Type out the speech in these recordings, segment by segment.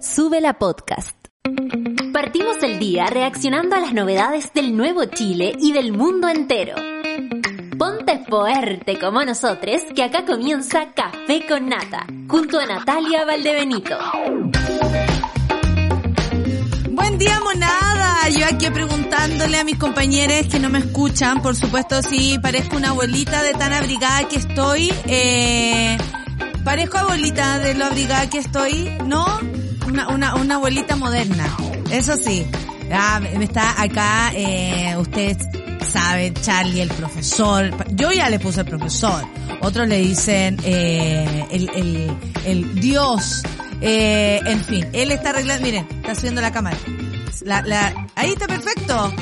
Sube la podcast. Partimos el día reaccionando a las novedades del nuevo Chile y del mundo entero. Ponte fuerte como nosotros, que acá comienza Café con Nata, junto a Natalia Valdebenito. Buen día, monada. Yo aquí preguntándole a mis compañeros que no me escuchan, por supuesto, si parezco una abuelita de tan abrigada que estoy. Eh, parezco abuelita de lo abrigada que estoy, ¿no? Una, una, una abuelita moderna. Eso sí. Ah, está acá, eh, usted sabe, Charlie, el profesor. Yo ya le puse el profesor. Otros le dicen eh, el, el, el Dios. Eh, en fin, él está arreglando, miren, está subiendo la cámara. La, la, ahí está perfecto.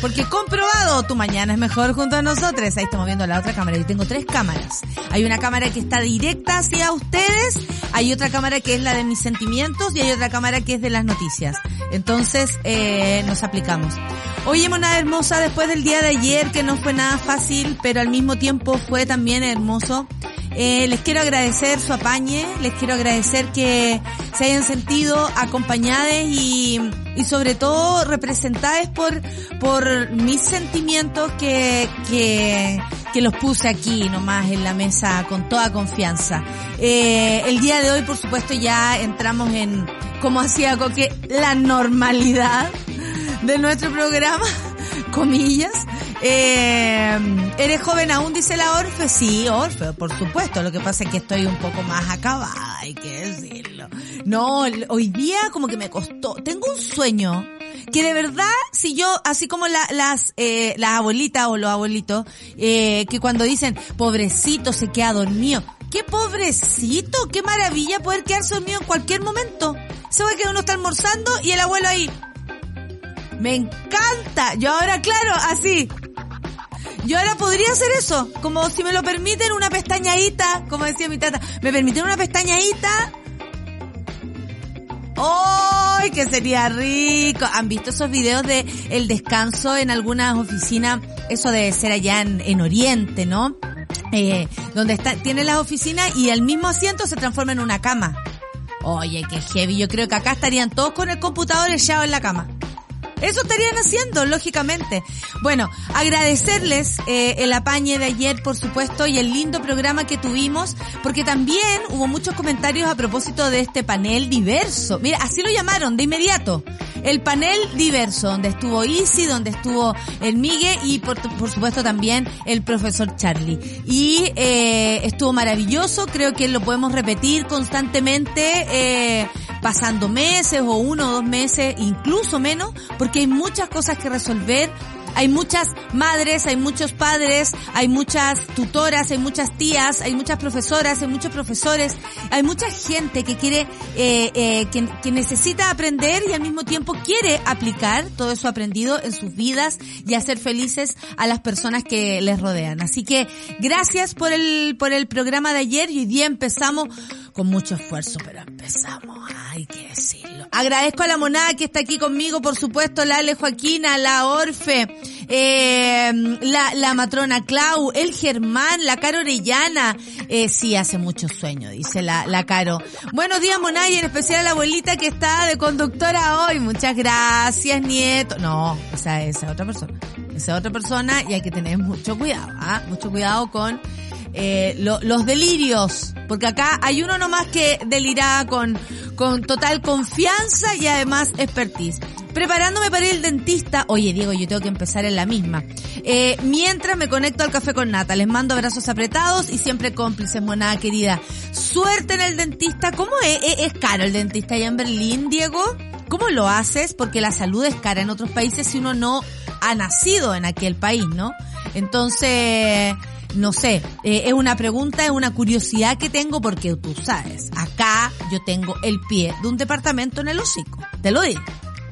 Porque comprobado, tu mañana es mejor junto a nosotros. Ahí estamos viendo la otra cámara. Yo tengo tres cámaras. Hay una cámara que está directa hacia ustedes, hay otra cámara que es la de mis sentimientos y hay otra cámara que es de las noticias. Entonces, eh, nos aplicamos. Oye, mona hermosa, después del día de ayer, que no fue nada fácil, pero al mismo tiempo fue también hermoso. Eh, les quiero agradecer su apañe, les quiero agradecer que se hayan sentido acompañadas y, y sobre todo representadas por, por mis sentimientos que, que, que los puse aquí nomás en la mesa con toda confianza. Eh, el día de hoy, por supuesto, ya entramos en, como hacía Coque, la normalidad de nuestro programa, comillas. Eh, ¿Eres joven aún? Dice la Orfe. Sí, Orfe, por supuesto. Lo que pasa es que estoy un poco más acabada, hay que decirlo. No, hoy día como que me costó. Tengo un sueño que de verdad, si yo, así como la, las, eh, las abuelitas o los abuelitos, eh, que cuando dicen, pobrecito, se queda dormido. ¡Qué pobrecito! ¡Qué maravilla poder quedarse dormido en cualquier momento! Se ve que uno está almorzando y el abuelo ahí. Me encanta. Yo ahora, claro, así. Yo ahora podría hacer eso, como si me lo permiten una pestañadita, como decía mi tata, me permiten una pestañadita. ¡Ay, que sería rico! ¿Han visto esos videos de el descanso en algunas oficinas? Eso debe ser allá en, en Oriente, ¿no? Eh, donde está, tiene las oficinas y el mismo asiento se transforma en una cama. Oye, qué heavy. Yo creo que acá estarían todos con el computador echado en la cama. Eso estarían haciendo, lógicamente. Bueno, agradecerles eh, el apañe de ayer, por supuesto, y el lindo programa que tuvimos, porque también hubo muchos comentarios a propósito de este panel diverso. Mira, así lo llamaron de inmediato. El panel diverso, donde estuvo Easy, donde estuvo el Migue y por, por supuesto también el profesor Charlie. Y eh, estuvo maravilloso, creo que lo podemos repetir constantemente, eh, pasando meses o uno o dos meses, incluso menos, porque hay muchas cosas que resolver hay muchas madres, hay muchos padres, hay muchas tutoras, hay muchas tías, hay muchas profesoras, hay muchos profesores, hay mucha gente que quiere, eh, eh, que, que, necesita aprender y al mismo tiempo quiere aplicar todo eso aprendido en sus vidas y hacer felices a las personas que les rodean. Así que gracias por el, por el programa de ayer y hoy día empezamos con mucho esfuerzo, pero empezamos, hay que decirlo. Agradezco a la monada que está aquí conmigo, por supuesto, la Ale Joaquina, la Orfe, eh, la, la matrona Clau, el Germán, la Caro Orellana. Eh, sí, hace mucho sueño, dice la, la Caro. Buenos días, monada, y en especial a la abuelita que está de conductora hoy. Muchas gracias, nieto. No, esa es otra persona. Esa otra persona y hay que tener mucho cuidado, ¿ah? Mucho cuidado con eh, lo, los delirios, porque acá hay uno nomás que delira con, con total confianza y además expertise. Preparándome para ir al dentista, oye Diego, yo tengo que empezar en la misma. Eh, mientras me conecto al café con nata, les mando abrazos apretados y siempre cómplices, monada querida. Suerte en el dentista, ¿cómo? ¿Es, es caro el dentista allá en Berlín, Diego? ¿Cómo lo haces? Porque la salud es cara en otros países si uno no ha nacido en aquel país, ¿no? Entonces, no sé, eh, es una pregunta, es una curiosidad que tengo porque tú sabes, acá yo tengo el pie de un departamento en el hocico. Te lo digo.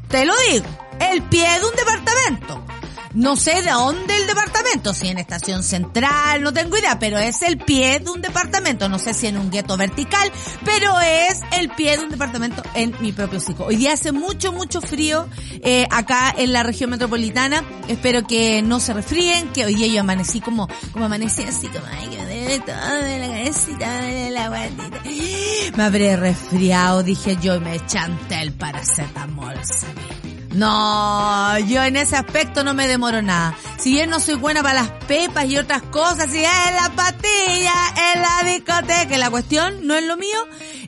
Te lo digo. El pie de un departamento. No sé de dónde el departamento, si en estación central, no tengo idea, pero es el pie de un departamento. No sé si en un gueto vertical, pero es el pie de un departamento en mi propio hocico. Hoy día hace mucho, mucho frío eh, acá en la región metropolitana. Espero que no se resfríen, que hoy día yo amanecí como, como amanecí así como, ay, que duele todo, de la cabecita, de la guatita. Me habré resfriado, dije yo, y me chanté el paracetamol, no, yo en ese aspecto no me demoro nada. Si bien no soy buena para las pepas y otras cosas, si es la patilla, en la discoteca, la cuestión no es lo mío,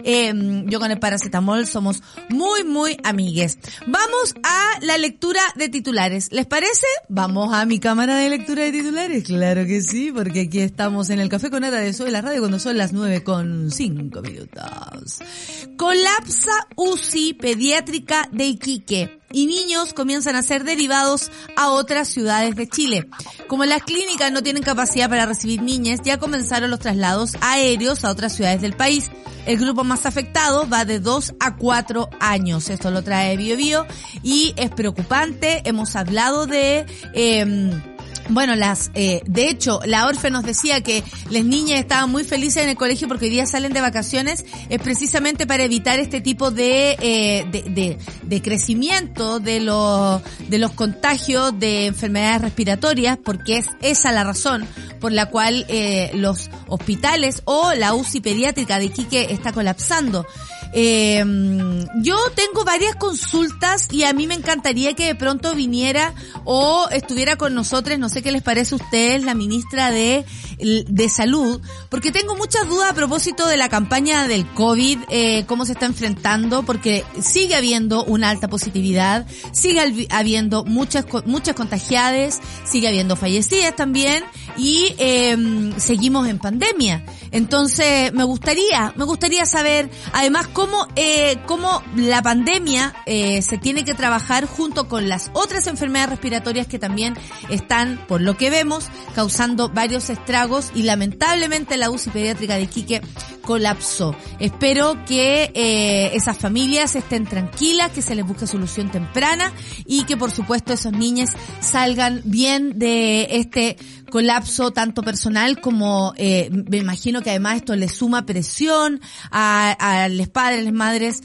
eh, yo con el paracetamol somos muy, muy amigues. Vamos a la lectura de titulares. ¿Les parece? Vamos a mi cámara de lectura de titulares. Claro que sí, porque aquí estamos en el Café con Nata de Soy la Radio cuando son las nueve con cinco minutos. Colapsa UCI pediátrica de Iquique y niños comienzan a ser derivados a otras ciudades de Chile. Como las clínicas no tienen capacidad para recibir niñas, ya comenzaron los traslados aéreos a otras ciudades del país. El grupo más afectado va de 2 a 4 años. Esto lo trae BioBio y es preocupante. Hemos hablado de... Eh, bueno, las, eh, de hecho, la Orfe nos decía que las niñas estaban muy felices en el colegio porque hoy día salen de vacaciones, es precisamente para evitar este tipo de, eh, de, de, de, crecimiento de los, de los contagios de enfermedades respiratorias, porque es esa la razón por la cual eh, los hospitales o la UCI pediátrica de Iquique está colapsando. Eh, yo tengo varias consultas y a mí me encantaría que de pronto viniera o estuviera con nosotros, no sé qué les parece a ustedes, la ministra de, de Salud, porque tengo muchas dudas a propósito de la campaña del COVID, eh, cómo se está enfrentando, porque sigue habiendo una alta positividad, sigue habiendo muchas, muchas contagiadas, sigue habiendo fallecidas también y eh, seguimos en pandemia. Entonces, me gustaría, me gustaría saber, además, cómo, eh, cómo la pandemia eh, se tiene que trabajar junto con las otras enfermedades respiratorias que también están, por lo que vemos, causando varios estragos y lamentablemente la UCI pediátrica de Iquique colapsó. Espero que eh, esas familias estén tranquilas, que se les busque solución temprana y que por supuesto esos niños salgan bien de este colapso tanto personal como eh, me imagino que además esto le suma presión a, a los padres, las madres,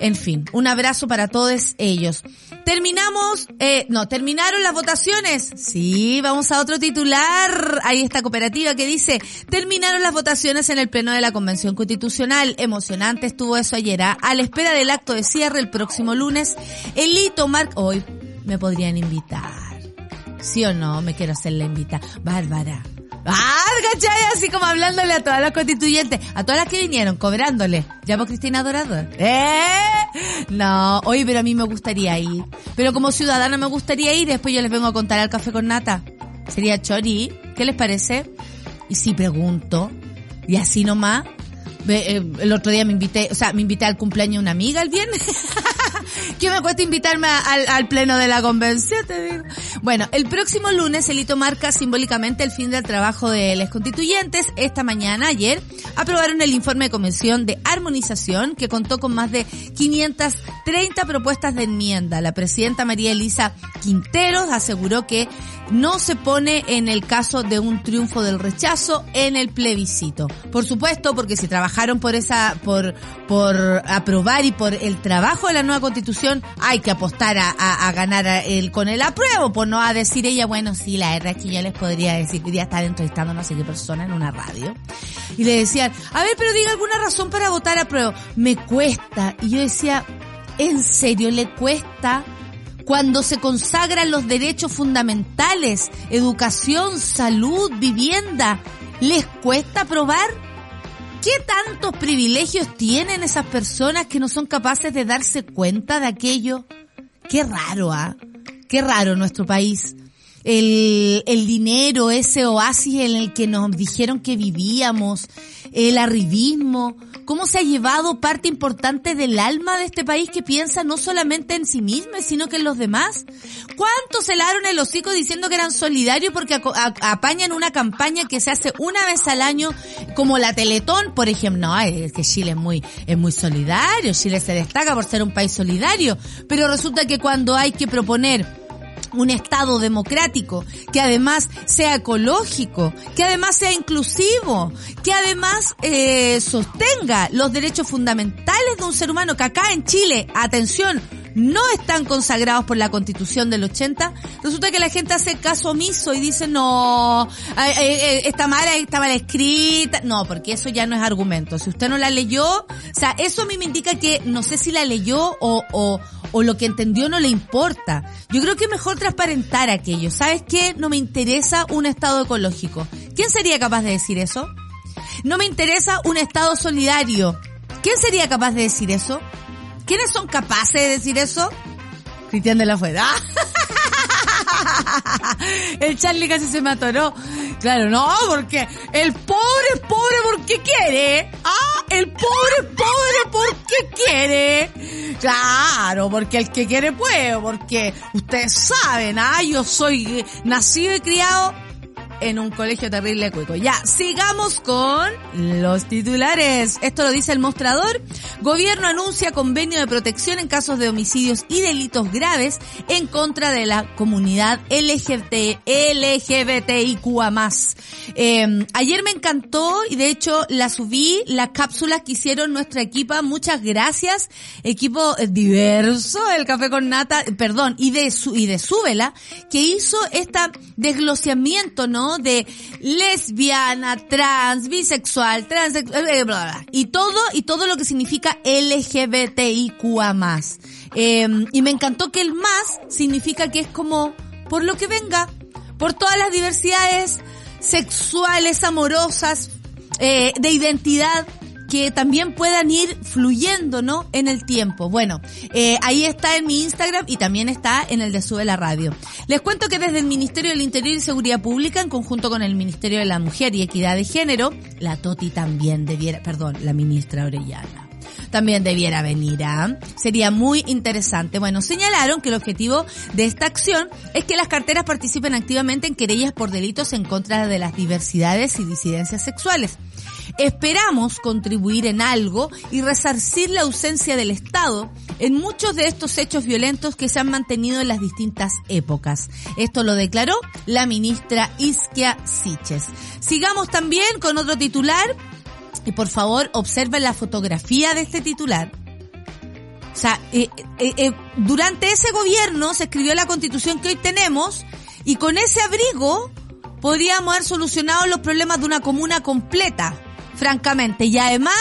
en fin, un abrazo para todos ellos. Terminamos, eh, no, terminaron las votaciones. Sí, vamos a otro titular. Hay esta cooperativa que dice, terminaron las votaciones en el Pleno de la Convención Constitucional. Emocionante estuvo eso ayer. ¿ah? A la espera del acto de cierre el próximo lunes, Elito Marc, hoy me podrían invitar. ¿Sí o no? Me quiero hacer la invita. Bárbara. Ah. Así como hablándole a todas las constituyentes, a todas las que vinieron, cobrándole. Llamo Cristina Dorador. ¿Eh? No, oye, pero a mí me gustaría ir. Pero como ciudadana me gustaría ir, después yo les vengo a contar al café con nata. Sería chori. ¿Qué les parece? Y si pregunto, y así nomás, eh, el otro día me invité, o sea, me invité al cumpleaños de una amiga el viernes. ¿Qué me cuesta invitarme al, pleno de la convención? Bueno, el próximo lunes el hito marca simbólicamente el fin del trabajo de los constituyentes. Esta mañana, ayer, aprobaron el informe de comisión de armonización que contó con más de 530 propuestas de enmienda. La presidenta María Elisa Quinteros aseguró que no se pone en el caso de un triunfo del rechazo en el plebiscito. Por supuesto, porque si trabajaron por esa, por, por aprobar y por el trabajo de la nueva constitución, hay que apostar a, a, a ganar el, con el apruebo, por no a decir ella, bueno, sí, la verdad es que yo les podría decir que ya estar entrevistando no sé qué persona en una radio. Y le decían, a ver, pero diga alguna razón para votar apruebo. Me cuesta. Y yo decía, ¿en serio le cuesta? cuando se consagran los derechos fundamentales, educación, salud, vivienda, ¿les cuesta aprobar? ¿Qué tantos privilegios tienen esas personas que no son capaces de darse cuenta de aquello? Qué raro, ¿ah? Qué raro nuestro país. El, el dinero, ese oasis en el que nos dijeron que vivíamos, el arribismo, cómo se ha llevado parte importante del alma de este país que piensa no solamente en sí mismo, sino que en los demás. ¿Cuántos se laron el hocico diciendo que eran solidarios porque apañan una campaña que se hace una vez al año, como la Teletón, por ejemplo? No, es que Chile es muy, es muy solidario, Chile se destaca por ser un país solidario, pero resulta que cuando hay que proponer un Estado democrático, que además sea ecológico, que además sea inclusivo, que además eh, sostenga los derechos fundamentales de un ser humano, que acá en Chile, atención, no están consagrados por la constitución del 80, resulta que la gente hace caso omiso y dice, no, está mal, está mal escrita. No, porque eso ya no es argumento. Si usted no la leyó, o sea, eso a mí me indica que no sé si la leyó o, o, o lo que entendió no le importa. Yo creo que es mejor transparentar aquello. ¿Sabes qué? No me interesa un estado ecológico. ¿Quién sería capaz de decir eso? No me interesa un estado solidario. ¿Quién sería capaz de decir eso? ¿Quiénes son capaces de decir eso? Cristian de la Fuera. El Charlie casi se me atoró. Claro, no, porque el pobre es pobre porque quiere. Ah, el pobre es pobre porque quiere. Claro, porque el que quiere puede, porque ustedes saben, ah, yo soy nacido y criado en un colegio terrible cuico. Ya, sigamos con los titulares. Esto lo dice el mostrador. Gobierno anuncia convenio de protección en casos de homicidios y delitos graves en contra de la comunidad LGBT, LGBTIQA+. Eh, ayer me encantó y de hecho la subí, las cápsulas que hicieron nuestra equipa. Muchas gracias. Equipo diverso, el café con nata, perdón, y de y de Súbela, que hizo este desglosamiento, ¿no? De lesbiana, trans, bisexual, transexual, bla. y todo, y todo lo que significa LGBTIQA más. Eh, y me encantó que el más significa que es como por lo que venga, por todas las diversidades sexuales, amorosas, eh, de identidad, que también puedan ir fluyendo, ¿no? En el tiempo. Bueno, eh, ahí está en mi Instagram y también está en el de Sube la Radio. Les cuento que desde el Ministerio del Interior y Seguridad Pública, en conjunto con el Ministerio de la Mujer y Equidad de Género, la Toti también debiera, perdón, la ministra Orellana también debiera venir. ¿ah? Sería muy interesante. Bueno, señalaron que el objetivo de esta acción es que las carteras participen activamente en querellas por delitos en contra de las diversidades y disidencias sexuales. Esperamos contribuir en algo y resarcir la ausencia del Estado en muchos de estos hechos violentos que se han mantenido en las distintas épocas. Esto lo declaró la ministra Isquia Siches. Sigamos también con otro titular y por favor observen la fotografía de este titular. O sea, eh, eh, eh, durante ese gobierno se escribió la constitución que hoy tenemos y con ese abrigo podríamos haber solucionado los problemas de una comuna completa francamente. Y además,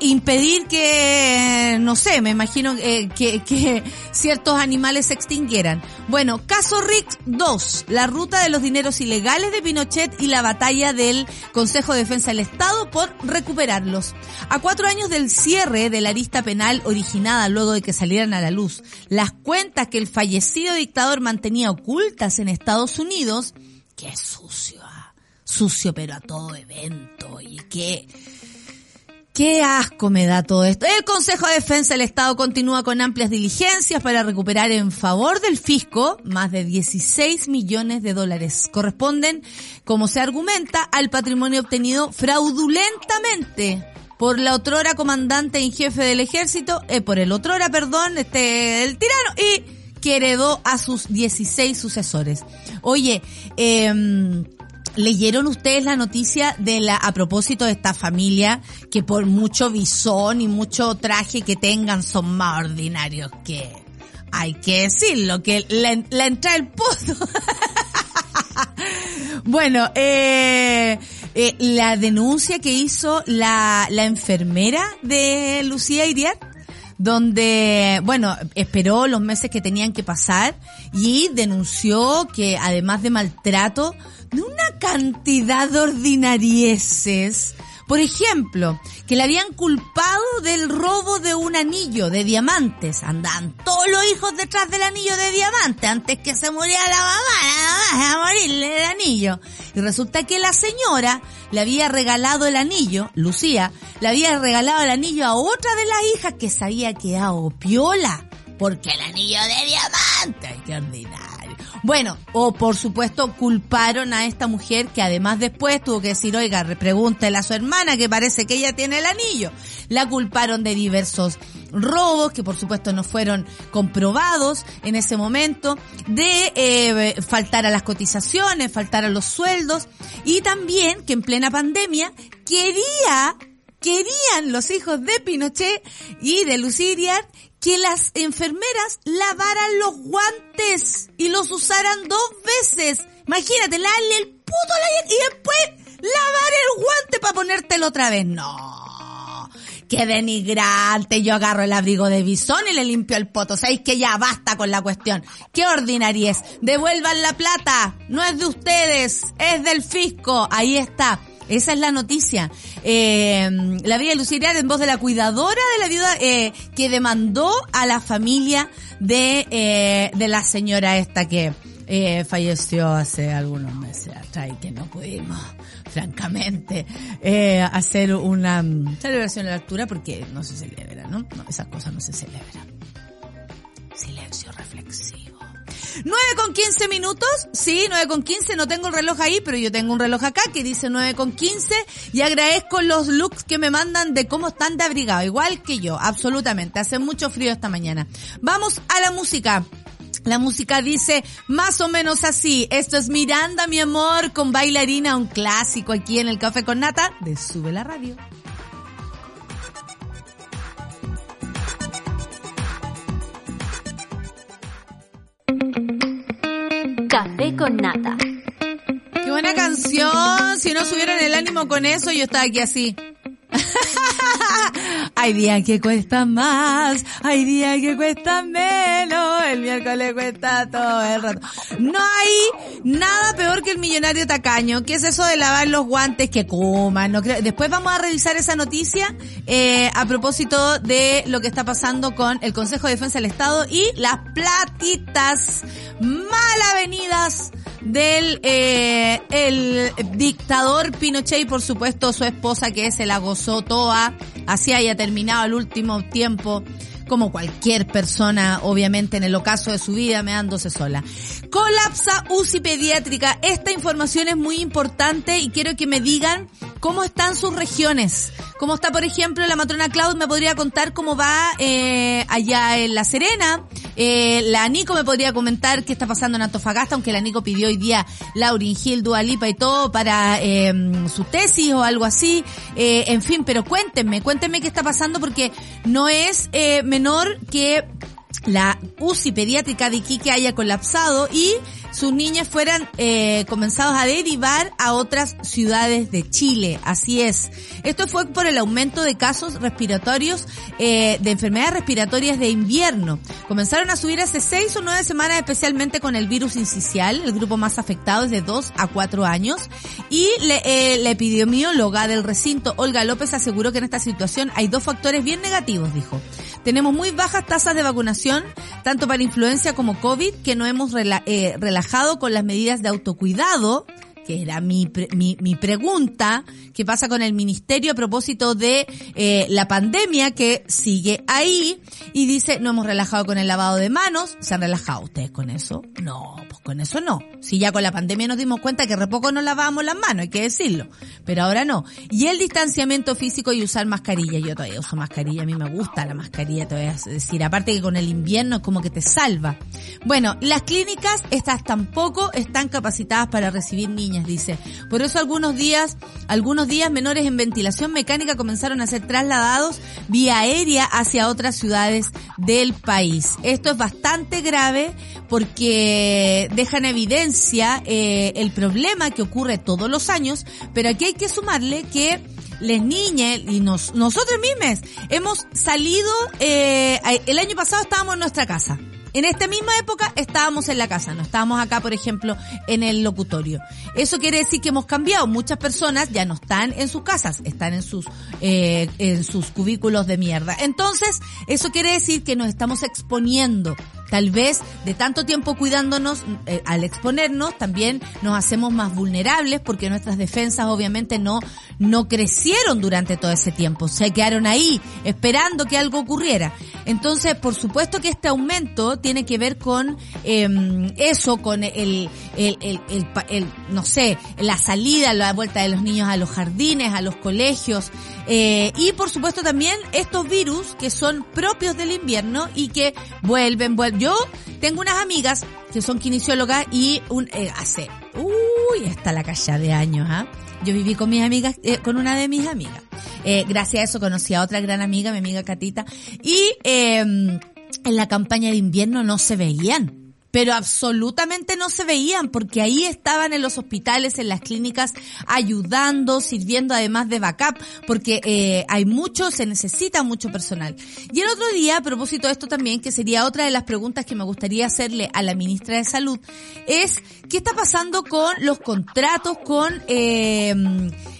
impedir que, no sé, me imagino eh, que, que, ciertos animales se extinguieran. Bueno, caso Rick 2, la ruta de los dineros ilegales de Pinochet y la batalla del Consejo de Defensa del Estado por recuperarlos. A cuatro años del cierre de la arista penal originada luego de que salieran a la luz, las cuentas que el fallecido dictador mantenía ocultas en Estados Unidos, qué sucio sucio pero a todo evento. Y qué, qué asco me da todo esto. El Consejo de Defensa del Estado continúa con amplias diligencias para recuperar en favor del fisco más de 16 millones de dólares. Corresponden, como se argumenta, al patrimonio obtenido fraudulentamente por la otrora comandante en jefe del ejército, eh, por el otrora, perdón, este, el tirano, y que heredó a sus 16 sucesores. Oye, eh, ¿Leyeron ustedes la noticia de la, a propósito de esta familia que por mucho visón y mucho traje que tengan son más ordinarios que, hay que decirlo, que la, la entrada el pozo. bueno, eh, eh, la denuncia que hizo la, la enfermera de Lucía Iriar, donde, bueno, esperó los meses que tenían que pasar y denunció que además de maltrato, de una cantidad de ordinarieses. Por ejemplo, que le habían culpado del robo de un anillo de diamantes. Andan todos los hijos detrás del anillo de diamante antes que se muriera la mamá, nada a morirle el anillo. Y resulta que la señora le había regalado el anillo, Lucía, le había regalado el anillo a otra de las hijas que se había quedado piola. Porque el anillo de diamante, ay, qué ordinario. Bueno, o por supuesto culparon a esta mujer que además después tuvo que decir, oiga, pregúntele a su hermana que parece que ella tiene el anillo. La culparon de diversos robos que por supuesto no fueron comprobados en ese momento, de eh, faltar a las cotizaciones, faltar a los sueldos y también que en plena pandemia quería querían los hijos de Pinochet y de Luciriat que las enfermeras lavaran los guantes y los usaran dos veces. Imagínate, darle el puto y después lavar el guante para ponértelo otra vez. No. Qué denigrante. Yo agarro el abrigo de bisón y le limpio el poto. Sabéis que ya basta con la cuestión. Qué ordinariez. Devuelvan la plata. No es de ustedes. Es del fisco. Ahí está. Esa es la noticia. Eh, la vida luciria en voz de la cuidadora de la viuda eh, que demandó a la familia de, eh, de la señora esta que falleció hace algunos meses atrás y que no pudimos, francamente, hacer una celebración a la altura porque no se celebra, ¿no? No, esas cosas no se celebran. Silencio reflexivo. 9 con 15 minutos, sí, 9 con 15, no tengo el reloj ahí, pero yo tengo un reloj acá que dice 9 con 15 y agradezco los looks que me mandan de cómo están de abrigado, igual que yo, absolutamente, hace mucho frío esta mañana. Vamos a la música. La música dice más o menos así. Esto es Miranda, mi amor, con bailarina, un clásico aquí en el Café con Nata de Sube la Radio. Café con nata. Qué buena canción. Si no subieran el ánimo con eso, yo estaba aquí así. Hay días que cuesta más, hay días que cuesta menos, el miércoles cuesta todo el rato. No hay nada peor que el millonario tacaño, que es eso de lavar los guantes que coman. No creo. Después vamos a revisar esa noticia eh, a propósito de lo que está pasando con el Consejo de Defensa del Estado y las platitas mal avenidas del eh, el dictador Pinochet y por supuesto su esposa que se la gozó toda, así haya terminado el último tiempo como cualquier persona, obviamente en el ocaso de su vida, meándose sola. Colapsa UCI pediátrica. Esta información es muy importante y quiero que me digan cómo están sus regiones. Cómo está, por ejemplo, la matrona Claud me podría contar cómo va eh, allá en La Serena. Eh, la Nico me podría comentar qué está pasando en Antofagasta, aunque la Nico pidió hoy día Laurin Gil, Dualipa y todo para eh, su tesis o algo así. Eh, en fin, pero cuéntenme, cuéntenme qué está pasando porque no es eh, menor que la UCI pediátrica de Iquique haya colapsado y sus niñas fueran eh, comenzados a derivar a otras ciudades de Chile. Así es. Esto fue por el aumento de casos respiratorios, eh, de enfermedades respiratorias de invierno. Comenzaron a subir hace seis o nueve semanas, especialmente con el virus incisional, el grupo más afectado es de dos a cuatro años. Y le, eh, la epidemióloga del recinto, Olga López, aseguró que en esta situación hay dos factores bien negativos, dijo. Tenemos muy bajas tasas de vacunación, tanto para influencia como COVID, que no hemos eh, relajado con las medidas de autocuidado, que era mi, mi, mi, pregunta, ¿qué pasa con el ministerio a propósito de eh, la pandemia que sigue ahí? Y dice, no hemos relajado con el lavado de manos, ¿se han relajado ustedes con eso? No, pues con eso no. Si ya con la pandemia nos dimos cuenta que re poco nos lavábamos las manos, hay que decirlo, pero ahora no. Y el distanciamiento físico y usar mascarilla, yo todavía uso mascarilla, a mí me gusta la mascarilla, te voy a decir, aparte que con el invierno es como que te salva. Bueno, las clínicas, estas tampoco están capacitadas para recibir niñas dice. Por eso algunos días, algunos días menores en ventilación mecánica comenzaron a ser trasladados vía aérea hacia otras ciudades del país. Esto es bastante grave porque deja en evidencia eh, el problema que ocurre todos los años, pero aquí hay que sumarle que les niñas y nos, nosotros mismos hemos salido, eh, el año pasado estábamos en nuestra casa. En esta misma época estábamos en la casa, no estábamos acá, por ejemplo, en el locutorio. Eso quiere decir que hemos cambiado. Muchas personas ya no están en sus casas, están en sus eh, en sus cubículos de mierda. Entonces, eso quiere decir que nos estamos exponiendo. Tal vez de tanto tiempo cuidándonos, eh, al exponernos, también nos hacemos más vulnerables porque nuestras defensas obviamente no, no crecieron durante todo ese tiempo. Se quedaron ahí esperando que algo ocurriera. Entonces, por supuesto que este aumento tiene que ver con eh, eso, con el, el, el, el, no sé, la salida, la vuelta de los niños a los jardines, a los colegios, eh, y por supuesto también estos virus que son propios del invierno y que vuelven, vuelven. Yo tengo unas amigas que son kinesiólogas y un, eh, hace, Uy, está la calla de años, ¿ah? Yo viví con mis amigas, eh, con una de mis amigas. Eh, gracias a eso conocí a otra gran amiga, mi amiga Catita. Y eh, en la campaña de invierno no se veían pero absolutamente no se veían porque ahí estaban en los hospitales, en las clínicas, ayudando, sirviendo además de backup, porque eh, hay mucho, se necesita mucho personal. Y el otro día, a propósito de esto también, que sería otra de las preguntas que me gustaría hacerle a la ministra de Salud, es qué está pasando con los contratos, con eh,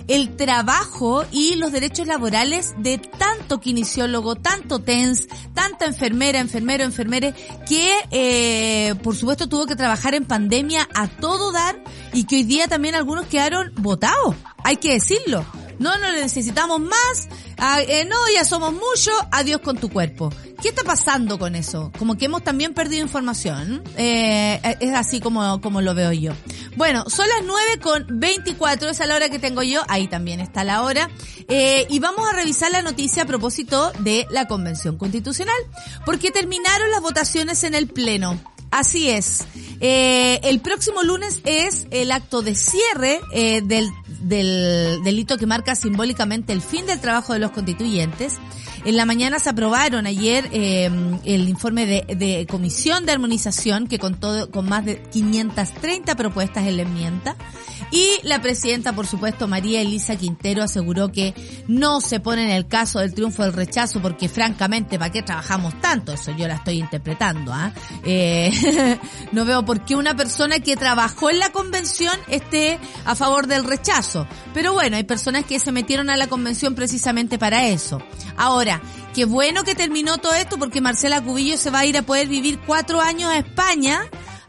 el trabajo y los derechos laborales de tanto kinesiólogo, tanto TENS, tanta enfermera, enfermero, enfermere, que eh, por supuesto tuvo que trabajar en pandemia a todo dar y que hoy día también algunos quedaron votados, hay que decirlo. No, no necesitamos más, ah, eh, no, ya somos muchos, adiós con tu cuerpo. ¿Qué está pasando con eso? Como que hemos también perdido información. Eh, es así como, como lo veo yo. Bueno, son las 9 con 24, esa es la hora que tengo yo, ahí también está la hora. Eh, y vamos a revisar la noticia a propósito de la Convención Constitucional, porque terminaron las votaciones en el Pleno. Así es. Eh, el próximo lunes es el acto de cierre eh, del, del delito que marca simbólicamente el fin del trabajo de los constituyentes. En la mañana se aprobaron ayer eh, el informe de, comisión de armonización que contó con más de 530 propuestas en la enmienda. Y la presidenta, por supuesto, María Elisa Quintero, aseguró que no se pone en el caso del triunfo del rechazo porque francamente, ¿para qué trabajamos tanto? Eso yo la estoy interpretando. ¿ah? Eh, no veo por qué una persona que trabajó en la convención esté a favor del rechazo. Pero bueno, hay personas que se metieron a la convención precisamente para eso. Ahora, qué bueno que terminó todo esto porque Marcela Cubillo se va a ir a poder vivir cuatro años a España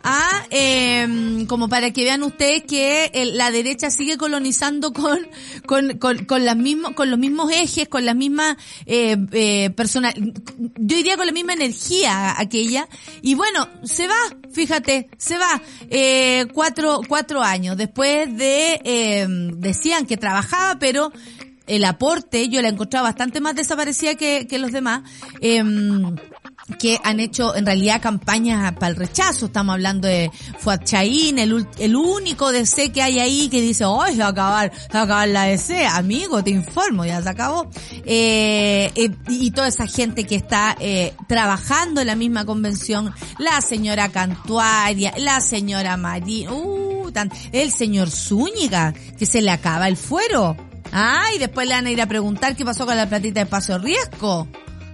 a eh, como para que vean ustedes que la derecha sigue colonizando con con, con, con las mismos con los mismos ejes con las mismas eh, eh, personas yo diría con la misma energía aquella. Y bueno se va fíjate se va eh, cuatro cuatro años. Después de eh, decían que trabajaba pero el aporte yo la encontraba bastante más desaparecida que, que los demás. Eh, que han hecho en realidad campañas para el rechazo. Estamos hablando de Fuad Chaín, el, el único DC que hay ahí que dice, oh, se va a acabar, se va a acabar la DC. Amigo, te informo, ya se acabó. Eh, eh, y toda esa gente que está eh, trabajando en la misma convención, la señora Cantuaria, la señora María, uh, el señor Zúñiga, que se le acaba el fuero. Ah, y después le van a ir a preguntar qué pasó con la platita de paso riesgo.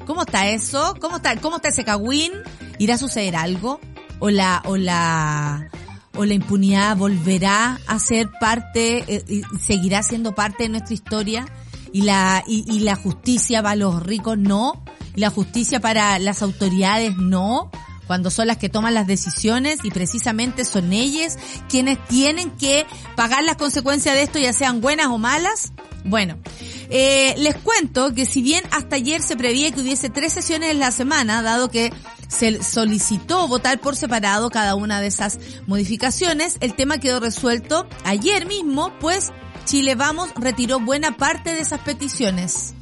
¿Cómo está eso? ¿Cómo está, cómo está ese cagüín? ¿Irá a suceder algo? ¿O la, o la, o la impunidad volverá a ser parte, eh, seguirá siendo parte de nuestra historia? ¿Y la, y, y la justicia para los ricos no? ¿Y la justicia para las autoridades no? Cuando son las que toman las decisiones y precisamente son ellas quienes tienen que pagar las consecuencias de esto, ya sean buenas o malas. Bueno, eh, les cuento que si bien hasta ayer se prevía que hubiese tres sesiones en la semana, dado que se solicitó votar por separado cada una de esas modificaciones, el tema quedó resuelto ayer mismo, pues Chile Vamos retiró buena parte de esas peticiones.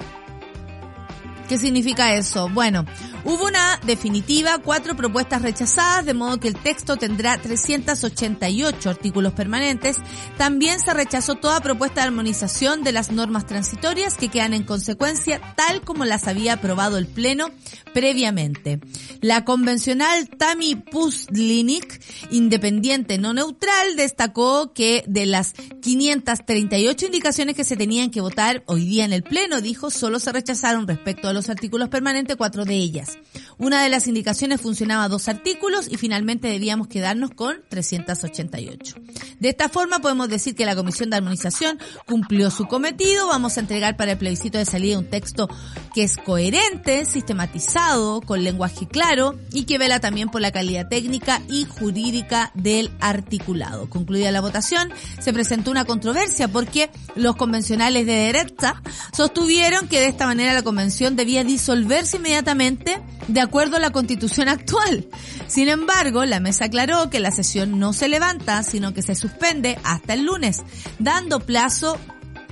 ¿Qué significa eso? Bueno, hubo una definitiva, cuatro propuestas rechazadas, de modo que el texto tendrá 388 artículos permanentes. También se rechazó toda propuesta de armonización de las normas transitorias que quedan en consecuencia tal como las había aprobado el Pleno previamente. La convencional Tami Puslinik, independiente no neutral, destacó que de las 538 indicaciones que se tenían que votar hoy día en el Pleno, dijo, solo se rechazaron respecto a los artículos permanentes cuatro de ellas. Una de las indicaciones funcionaba dos artículos y finalmente debíamos quedarnos con 388. De esta forma podemos decir que la Comisión de Armonización cumplió su cometido. Vamos a entregar para el plebiscito de salida un texto que es coherente, sistematizado, con lenguaje claro y que vela también por la calidad técnica y jurídica del articulado. Concluida la votación, se presentó una controversia porque los convencionales de derecha sostuvieron que de esta manera la convención debía disolverse inmediatamente de acuerdo a la constitución actual. Sin embargo, la mesa aclaró que la sesión no se levanta, sino que se suspende hasta el lunes, dando plazo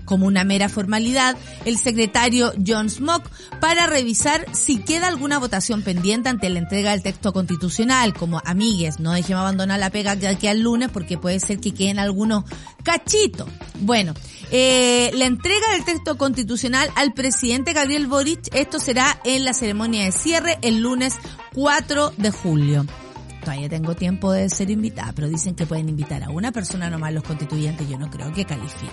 como una mera formalidad, el secretario John Smock para revisar si queda alguna votación pendiente ante la entrega del texto constitucional, como amigues, no dejemos abandonar la pega que aquí al lunes porque puede ser que queden algunos cachitos. Bueno, eh, la entrega del texto constitucional al presidente Gabriel Boric, esto será en la ceremonia de cierre el lunes 4 de julio. Todavía tengo tiempo de ser invitada, pero dicen que pueden invitar a una persona nomás los constituyentes, yo no creo que califique.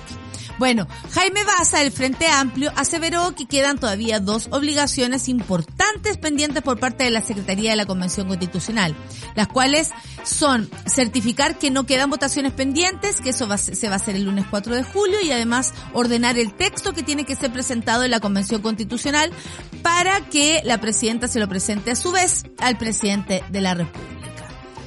Bueno, Jaime Baza del Frente Amplio aseveró que quedan todavía dos obligaciones importantes pendientes por parte de la Secretaría de la Convención Constitucional, las cuales son certificar que no quedan votaciones pendientes, que eso se va a hacer el lunes 4 de julio, y además ordenar el texto que tiene que ser presentado en la Convención Constitucional para que la presidenta se lo presente a su vez al presidente de la República.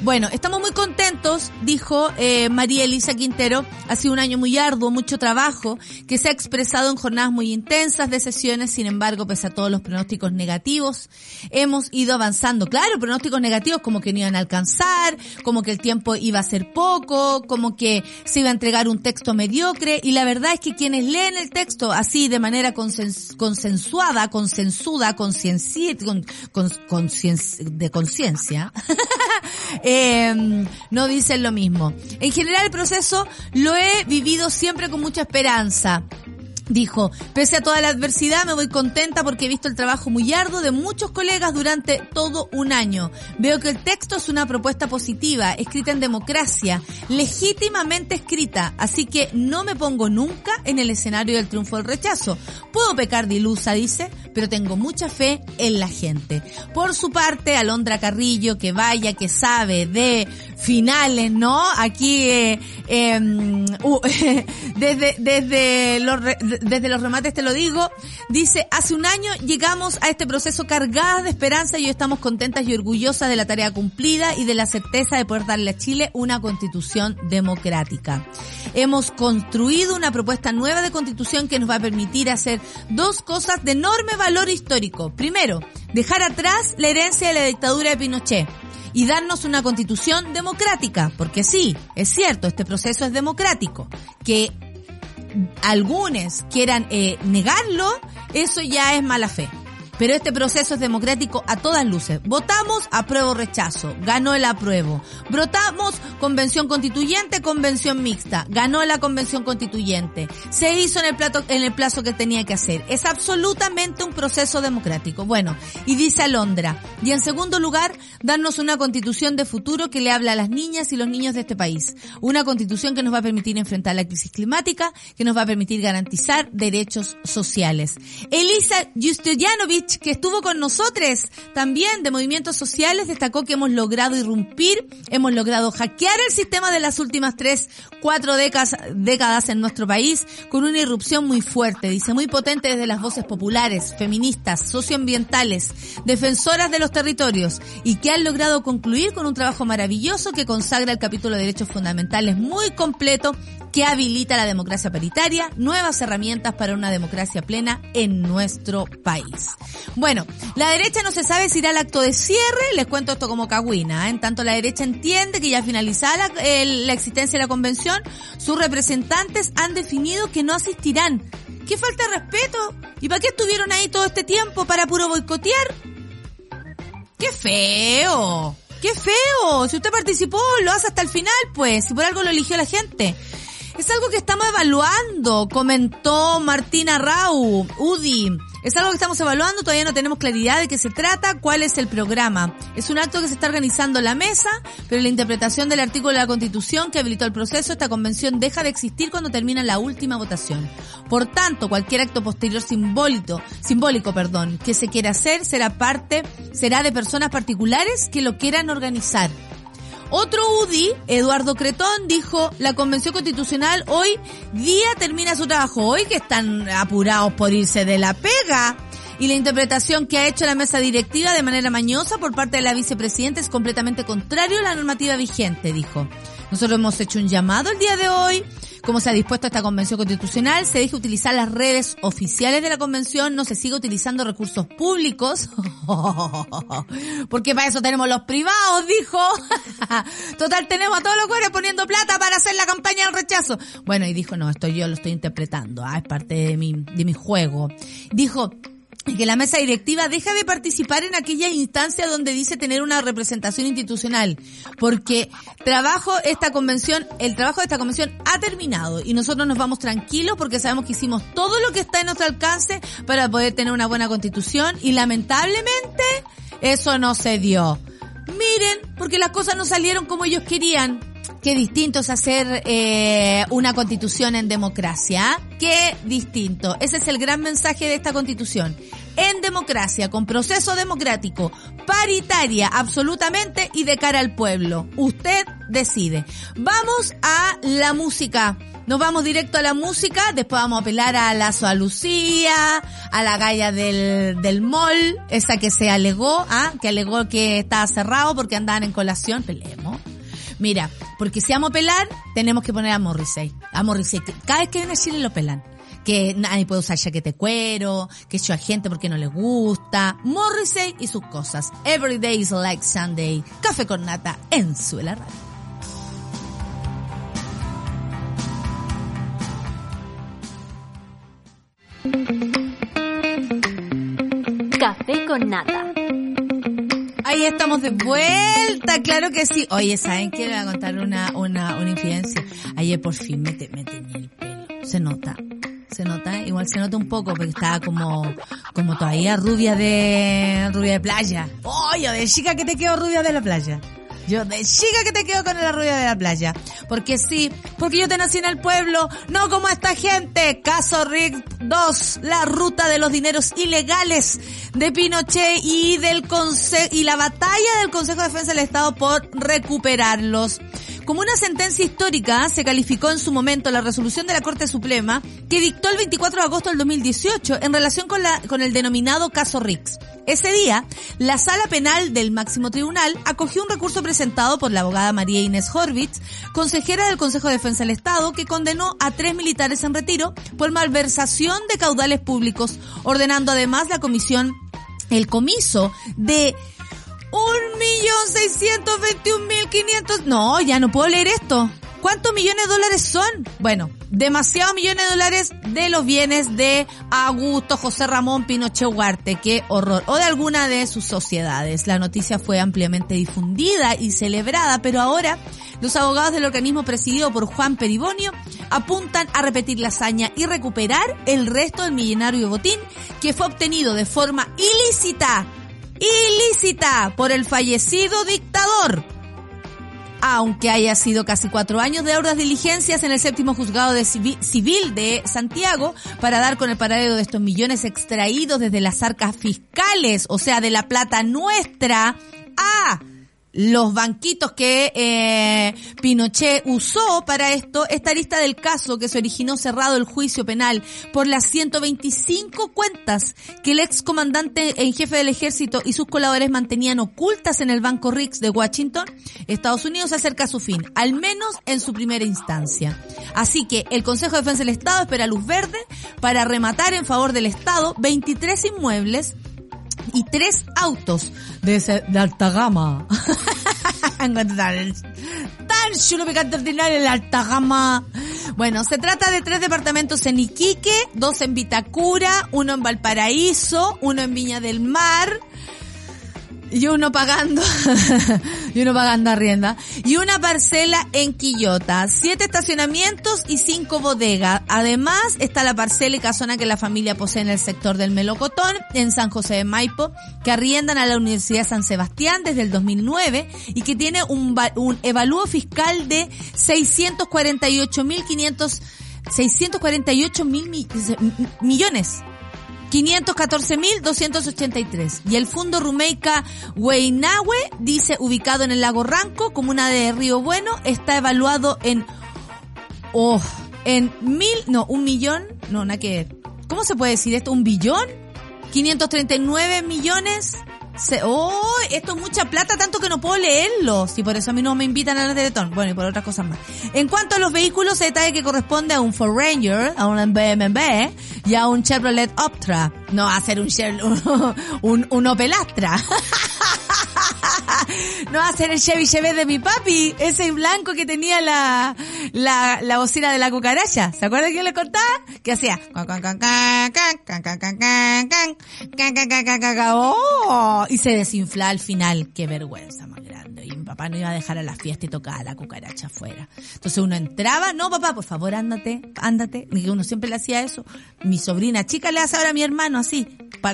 Bueno, estamos muy contentos, dijo eh, María Elisa Quintero. Ha sido un año muy arduo, mucho trabajo, que se ha expresado en jornadas muy intensas de sesiones. Sin embargo, pese a todos los pronósticos negativos, hemos ido avanzando. Claro, pronósticos negativos como que no iban a alcanzar, como que el tiempo iba a ser poco, como que se iba a entregar un texto mediocre. Y la verdad es que quienes leen el texto así de manera consens consensuada, consensuda, conciencia, con, con, de conciencia, eh, no dicen lo mismo. En general el proceso lo he vivido siempre con mucha esperanza. Dijo, pese a toda la adversidad me voy contenta porque he visto el trabajo muy arduo de muchos colegas durante todo un año. Veo que el texto es una propuesta positiva, escrita en democracia, legítimamente escrita, así que no me pongo nunca en el escenario del triunfo del rechazo. Puedo pecar de ilusa, dice, pero tengo mucha fe en la gente. Por su parte, Alondra Carrillo, que vaya, que sabe de finales, ¿no? Aquí, eh, em, uh, desde, desde los, desde los remates te lo digo, dice, hace un año llegamos a este proceso cargada de esperanza y hoy estamos contentas y orgullosas de la tarea cumplida y de la certeza de poder darle a Chile una constitución democrática. Hemos construido una propuesta nueva de constitución que nos va a permitir hacer dos cosas de enorme valor histórico. Primero, dejar atrás la herencia de la dictadura de Pinochet y darnos una constitución democrática, porque sí, es cierto, este proceso es democrático, que algunos quieran eh, negarlo, eso ya es mala fe. Pero este proceso es democrático a todas luces. Votamos, apruebo, rechazo. Ganó el apruebo. Votamos, convención constituyente, convención mixta. Ganó la convención constituyente. Se hizo en el, plato, en el plazo que tenía que hacer. Es absolutamente un proceso democrático. Bueno, y dice Alondra. Y en segundo lugar, darnos una constitución de futuro que le habla a las niñas y los niños de este país. Una constitución que nos va a permitir enfrentar la crisis climática, que nos va a permitir garantizar derechos sociales. Elisa Que estuvo con nosotros también de movimientos sociales, destacó que hemos logrado irrumpir, hemos logrado hackear el sistema de las últimas tres, cuatro décadas, décadas en nuestro país con una irrupción muy fuerte, dice, muy potente desde las voces populares, feministas, socioambientales, defensoras de los territorios y que han logrado concluir con un trabajo maravilloso que consagra el capítulo de derechos fundamentales muy completo que habilita la democracia paritaria, nuevas herramientas para una democracia plena en nuestro país. Bueno, la derecha no se sabe si irá al acto de cierre, les cuento esto como cagüina, ¿eh? en tanto la derecha entiende que ya finalizada la, la existencia de la convención, sus representantes han definido que no asistirán. ¿Qué falta de respeto? ¿Y para qué estuvieron ahí todo este tiempo para puro boicotear? ¡Qué feo! ¡Qué feo! Si usted participó, lo hace hasta el final, pues, si por algo lo eligió la gente. Es algo que estamos evaluando, comentó Martina Rau, UDI. Es algo que estamos evaluando, todavía no tenemos claridad de qué se trata, cuál es el programa. Es un acto que se está organizando la mesa, pero la interpretación del artículo de la Constitución que habilitó el proceso, esta convención deja de existir cuando termina la última votación. Por tanto, cualquier acto posterior simbólico, simbólico, perdón, que se quiera hacer será parte, será de personas particulares que lo quieran organizar. Otro UDI, Eduardo Cretón, dijo, la Convención Constitucional hoy día termina su trabajo, hoy que están apurados por irse de la pega. Y la interpretación que ha hecho la mesa directiva de manera mañosa por parte de la vicepresidenta es completamente contrario a la normativa vigente, dijo. Nosotros hemos hecho un llamado el día de hoy como se ha dispuesto esta convención constitucional, se deje utilizar las redes oficiales de la convención, no se siga utilizando recursos públicos Porque para eso tenemos los privados, dijo. Total, tenemos a todos los cuerpos poniendo plata para hacer la campaña del rechazo. Bueno, y dijo, no, esto yo lo estoy interpretando, ah, es parte de mi, de mi juego. Dijo, que la mesa directiva deja de participar en aquella instancia donde dice tener una representación institucional, porque trabajo esta convención, el trabajo de esta convención ha terminado y nosotros nos vamos tranquilos porque sabemos que hicimos todo lo que está en nuestro alcance para poder tener una buena constitución y lamentablemente eso no se dio. Miren, porque las cosas no salieron como ellos querían. Qué distinto es hacer eh, una constitución en democracia. Qué distinto. Ese es el gran mensaje de esta constitución. En democracia, con proceso democrático, paritaria absolutamente y de cara al pueblo. Usted decide. Vamos a la música. Nos vamos directo a la música, después vamos a apelar a la Soa Lucía, a la galla del, del mall, esa que se alegó, ¿ah? que alegó que estaba cerrado porque andaban en colación, peleemos. Mira, porque si vamos a pelar, tenemos que poner a Morrissey. A Morrissey, cada vez que viene a Chile lo pelan. Que nadie puede usar chaquete cuero, que a gente porque no le gusta. Morrissey y sus cosas. Every day is like Sunday. Café con nata en Suela Radio. Café con nata. Ahí estamos de vuelta, claro que sí. Oye, ¿saben qué? Le voy a contar una, una, una infidencia. Ayer por fin me, te, me teñí el pelo. Se nota. Se nota, igual se nota un poco porque estaba como, como todavía rubia de, rubia de playa. Oye, de chica que te quedo rubia de la playa. Yo de chica que te quedo con la rubia de la playa. Porque sí, porque yo te nací en el pueblo, no como esta gente. Caso Rick 2, la ruta de los dineros ilegales de Pinochet y del Consejo, y la batalla del Consejo de Defensa del Estado por recuperarlos. Como una sentencia histórica, se calificó en su momento la resolución de la Corte Suprema que dictó el 24 de agosto del 2018 en relación con, la, con el denominado caso Rix. Ese día, la Sala Penal del Máximo Tribunal acogió un recurso presentado por la abogada María Inés Horvitz, consejera del Consejo de Defensa del Estado, que condenó a tres militares en retiro por malversación de caudales públicos, ordenando además la comisión, el comiso de un millón seiscientos veintiún mil quinientos. No, ya no puedo leer esto. ¿Cuántos millones de dólares son? Bueno, demasiados millones de dólares de los bienes de Augusto José Ramón Pinochet Huarte. Qué horror. O de alguna de sus sociedades. La noticia fue ampliamente difundida y celebrada, pero ahora los abogados del organismo presidido por Juan Peribonio apuntan a repetir la hazaña y recuperar el resto del millonario botín que fue obtenido de forma ilícita ilícita por el fallecido dictador. Aunque haya sido casi cuatro años de auras diligencias en el séptimo juzgado de civil de Santiago para dar con el paradero de estos millones extraídos desde las arcas fiscales, o sea, de la plata nuestra, a los banquitos que eh, Pinochet usó para esto, esta lista del caso que se originó cerrado el juicio penal por las 125 cuentas que el ex comandante en jefe del ejército y sus colaboradores mantenían ocultas en el Banco Rix de Washington, Estados Unidos acerca a su fin, al menos en su primera instancia. Así que el Consejo de Defensa del Estado espera luz verde para rematar en favor del Estado 23 inmuebles y tres autos de, ese, alta gama. tan chulo, picante ordinario, de alta gama. Bueno, se trata de tres departamentos en Iquique, dos en Vitacura, uno en Valparaíso, uno en Viña del Mar, y uno pagando, y uno pagando arrienda, y una parcela en Quillota, siete estacionamientos y cinco bodegas. Además está la parcela y casona que la familia posee en el sector del Melocotón, en San José de Maipo, que arriendan a la Universidad San Sebastián desde el 2009 y que tiene un, un evalúo fiscal de 648.500 648 mil millones 514.283. Y el Fundo Rumeica Hueinahue dice, ubicado en el lago Ranco, comuna de Río Bueno, está evaluado en, oh, en mil, no, un millón, no, nada que, ¿cómo se puede decir esto? ¿Un billón? 539 millones Se, oh, esto es mucha plata, tanto que no puedo leerlo. Si por eso a mí no me invitan a la Teletón. Bueno, y por otras cosas más. En cuanto a los vehículos, se detalle que corresponde a un Ford Ranger, a un BMW y a un Chevrolet Optra. No va a ser un, un, un, Opel Astra. no va a ser el Chevy Chevy de mi papi, ese blanco que tenía la, la, la bocina de la cucaracha. ¿Se acuerdan que le contaba? Que hacía y se desinfla al final. Qué vergüenza más grande. Y mi papá no iba a dejar a la fiesta y tocaba la cucaracha afuera. Entonces uno entraba, no papá, por favor ándate, ándate. Y uno siempre le hacía eso. Mi sobrina chica le hace ahora a mi hermano así,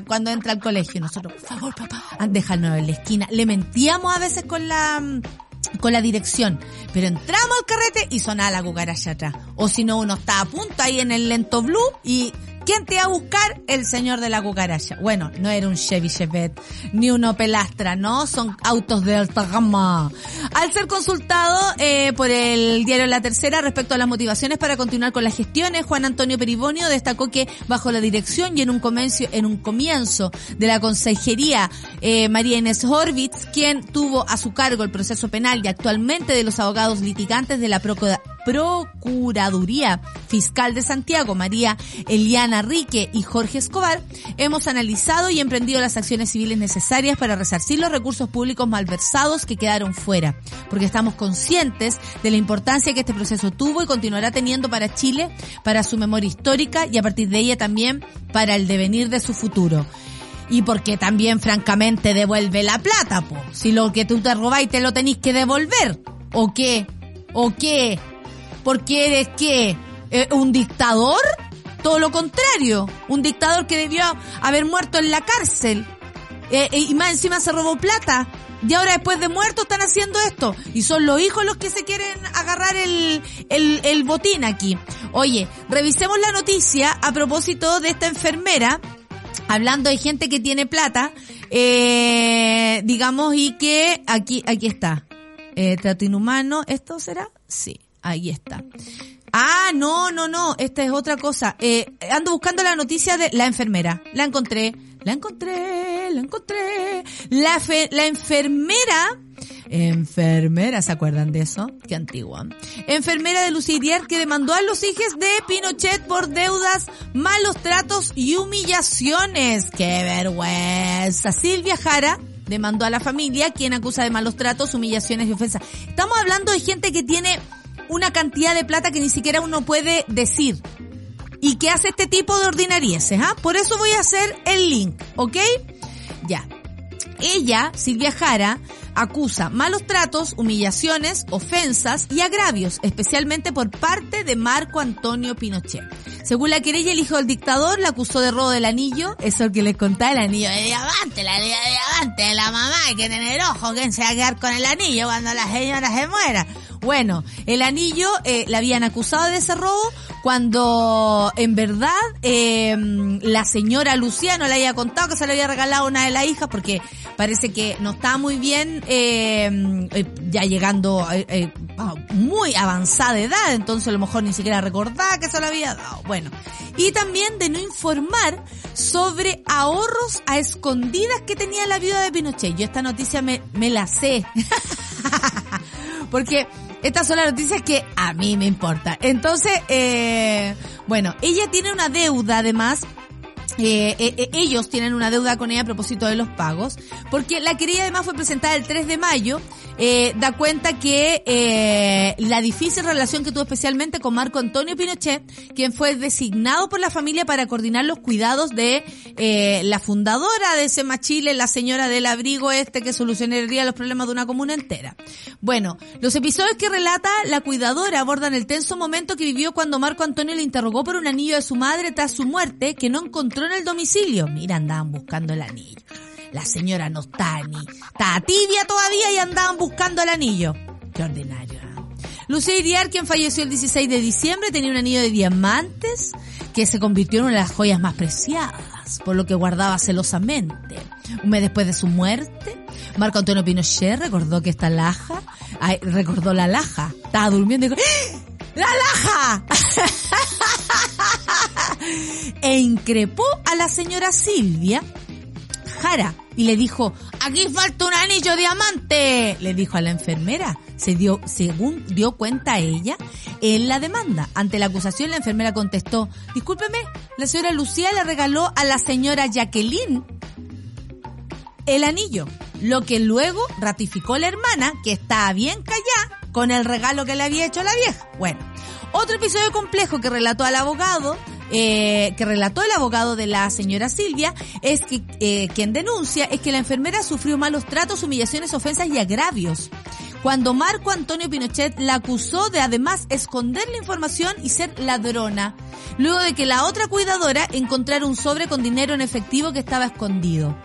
cuando entra al colegio. Nosotros, por favor papá, déjanos en la esquina. Le mentíamos a veces con la con la dirección, pero entramos al carrete y sonaba la cucaracha atrás. O si no, uno está a punto ahí en el lento blue y ¿Quién te iba a buscar? El señor de la cucaracha. Bueno, no era un Chevy Chevette, ni un Opel Astra, ¿no? Son autos de alta gama. Al ser consultado eh, por el diario La Tercera respecto a las motivaciones para continuar con las gestiones, Juan Antonio Peribonio destacó que bajo la dirección y en un comienzo, en un comienzo de la consejería eh, María Inés Horvitz, quien tuvo a su cargo el proceso penal y actualmente de los abogados litigantes de la Procuraduría Fiscal de Santiago, María Eliana Rique y Jorge Escobar, hemos analizado y emprendido las acciones civiles necesarias para resarcir los recursos públicos malversados que quedaron fuera, porque estamos conscientes de la importancia que este proceso tuvo y continuará teniendo para Chile, para su memoria histórica y a partir de ella también para el devenir de su futuro y porque también francamente devuelve la plata, po. Si lo que tú te robáis te lo tenéis que devolver. ¿O qué? ¿O qué? Porque eres qué? Eh, ¿Un dictador? Todo lo contrario, un dictador que debió haber muerto en la cárcel. Eh, y más encima se robó plata. Y ahora después de muerto están haciendo esto. Y son los hijos los que se quieren agarrar el, el, el botín aquí. Oye, revisemos la noticia a propósito de esta enfermera hablando de gente que tiene plata, eh, digamos, y que aquí, aquí está. Eh, trato inhumano, ¿esto será? Sí, ahí está. Ah, no, no, no, esta es otra cosa. Eh, ando buscando la noticia de la enfermera. La encontré, la encontré, la encontré. La, fe, la enfermera, enfermera, ¿se acuerdan de eso? Qué antigua. Enfermera de Lucidier que demandó a los hijos de Pinochet por deudas, malos tratos y humillaciones. ¡Qué vergüenza! Silvia Jara demandó a la familia, quien acusa de malos tratos, humillaciones y ofensas. Estamos hablando de gente que tiene una cantidad de plata que ni siquiera uno puede decir. Y que hace este tipo de ordinarieces, ¿ah? Por eso voy a hacer el link, ¿ok? Ya. Ella, Silvia Jara, acusa malos tratos, humillaciones, ofensas y agravios, especialmente por parte de Marco Antonio Pinochet. Según la querella, el hijo del dictador la acusó de robo del anillo, eso que les contaba, el anillo de diamante, el anillo de diamante de la mamá, que tener ojo, ¿quién se va a quedar con el anillo cuando la señora se muera? Bueno, el anillo eh, la habían acusado de ese robo cuando en verdad eh, la señora Luciano le había contado que se le había regalado una de las hijas porque parece que no estaba muy bien eh, eh ya llegando eh, muy avanzada edad, entonces a lo mejor ni siquiera recordaba que se lo había dado. Bueno, y también de no informar sobre ahorros a escondidas que tenía la viuda de Pinochet. Yo esta noticia me, me la sé. Porque estas son las noticias que a mí me importa. Entonces, eh, bueno, ella tiene una deuda además eh, eh, eh, ellos tienen una deuda con ella a propósito de los pagos, porque la querida además fue presentada el 3 de mayo, eh, da cuenta que eh, la difícil relación que tuvo especialmente con Marco Antonio Pinochet, quien fue designado por la familia para coordinar los cuidados de eh, la fundadora de Sema Chile, la señora del abrigo este que solucionaría los problemas de una comuna entera. Bueno, los episodios que relata la cuidadora abordan el tenso momento que vivió cuando Marco Antonio le interrogó por un anillo de su madre tras su muerte que no encontró en el domicilio. Mira, andaban buscando el anillo. La señora no está ni, está tibia todavía y andaban buscando el anillo. Qué ordinario. ¿eh? Lucía Iriar, quien falleció el 16 de diciembre, tenía un anillo de diamantes que se convirtió en una de las joyas más preciadas, por lo que guardaba celosamente. Un mes después de su muerte, Marco Antonio Pinochet recordó que esta laja, ay, recordó la laja, estaba durmiendo y dijo, ¡Ah! ¡La laja! e increpó a la señora Silvia Jara y le dijo, aquí falta un anillo diamante, le dijo a la enfermera. Se dio, según dio cuenta ella, en la demanda. Ante la acusación, la enfermera contestó, discúlpeme, la señora Lucía le regaló a la señora Jacqueline el anillo, lo que luego ratificó la hermana, que estaba bien callada con el regalo que le había hecho la vieja. Bueno, otro episodio complejo que relató al abogado eh, que relató el abogado de la señora Silvia es que eh, quien denuncia es que la enfermera sufrió malos tratos, humillaciones, ofensas y agravios. Cuando Marco Antonio Pinochet la acusó de además esconder la información y ser ladrona, luego de que la otra cuidadora encontrara un sobre con dinero en efectivo que estaba escondido.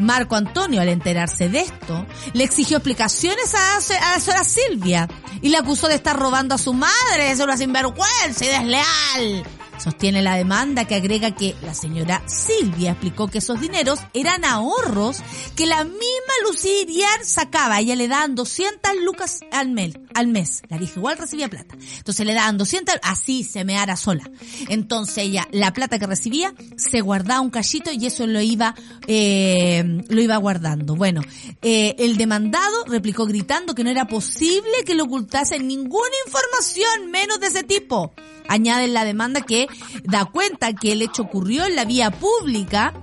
Marco Antonio, al enterarse de esto, le exigió explicaciones a, a la señora Silvia y la acusó de estar robando a su madre, ser una sinvergüenza y desleal. Sostiene la demanda que agrega que la señora Silvia explicó que esos dineros eran ahorros que la misma Lucía Iriar sacaba. Ella le daban 200 lucas al mes. Al mes. La vieja igual recibía plata. Entonces le daban 200, así se me hará sola. Entonces ella, la plata que recibía, se guardaba un cachito y eso lo iba, eh, lo iba guardando. Bueno, eh, el demandado replicó gritando que no era posible que le ocultasen ninguna información menos de ese tipo. Añade en la demanda que da cuenta que el hecho ocurrió en la vía pública.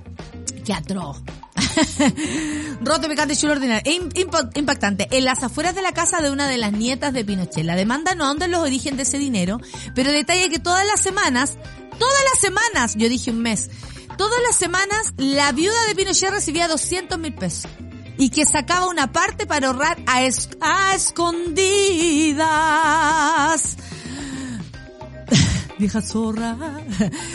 ¡Qué atroz! Roto, picante, chulo, ordinario. Impactante. En las afueras de la casa de una de las nietas de Pinochet. La demanda no anda en los orígenes de ese dinero, pero detalla que todas las semanas, todas las semanas, yo dije un mes, todas las semanas la viuda de Pinochet recibía 200 mil pesos y que sacaba una parte para ahorrar a, a escondidas vieja zorra.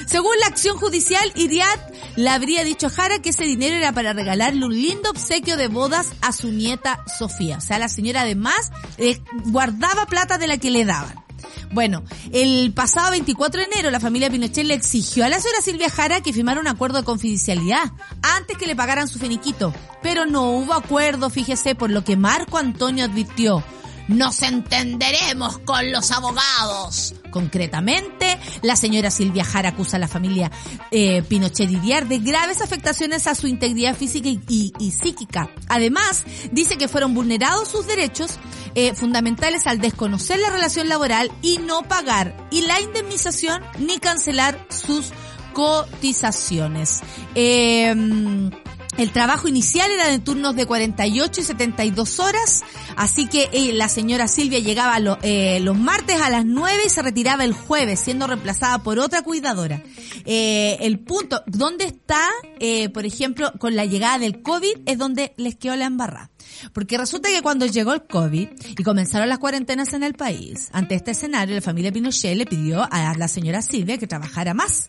Según la acción judicial, Iriad le habría dicho a Jara que ese dinero era para regalarle un lindo obsequio de bodas a su nieta Sofía. O sea, la señora además eh, guardaba plata de la que le daban. Bueno, el pasado 24 de enero la familia Pinochet le exigió a la señora Silvia Jara que firmara un acuerdo de confidencialidad antes que le pagaran su finiquito. Pero no hubo acuerdo, fíjese, por lo que Marco Antonio advirtió. Nos entenderemos con los abogados. Concretamente, la señora Silvia Jara acusa a la familia eh, Pinochet Didier de graves afectaciones a su integridad física y, psíquica. Además, dice que fueron vulnerados sus derechos eh, fundamentales al desconocer la relación laboral y no pagar y la indemnización ni cancelar sus cotizaciones. Eh, el trabajo inicial era de turnos de 48 y 72 horas, así que eh, la señora Silvia llegaba eh, los martes a las 9 y se retiraba el jueves, siendo reemplazada por otra cuidadora. Eh, el punto, ¿dónde está, por ejemplo, con la llegada del COVID? Es donde les quedó la embarrada. Porque resulta que cuando llegó el COVID y comenzaron las cuarentenas en el país, ante este escenario, la familia Pinochet le pidió a la señora Silvia que trabajara más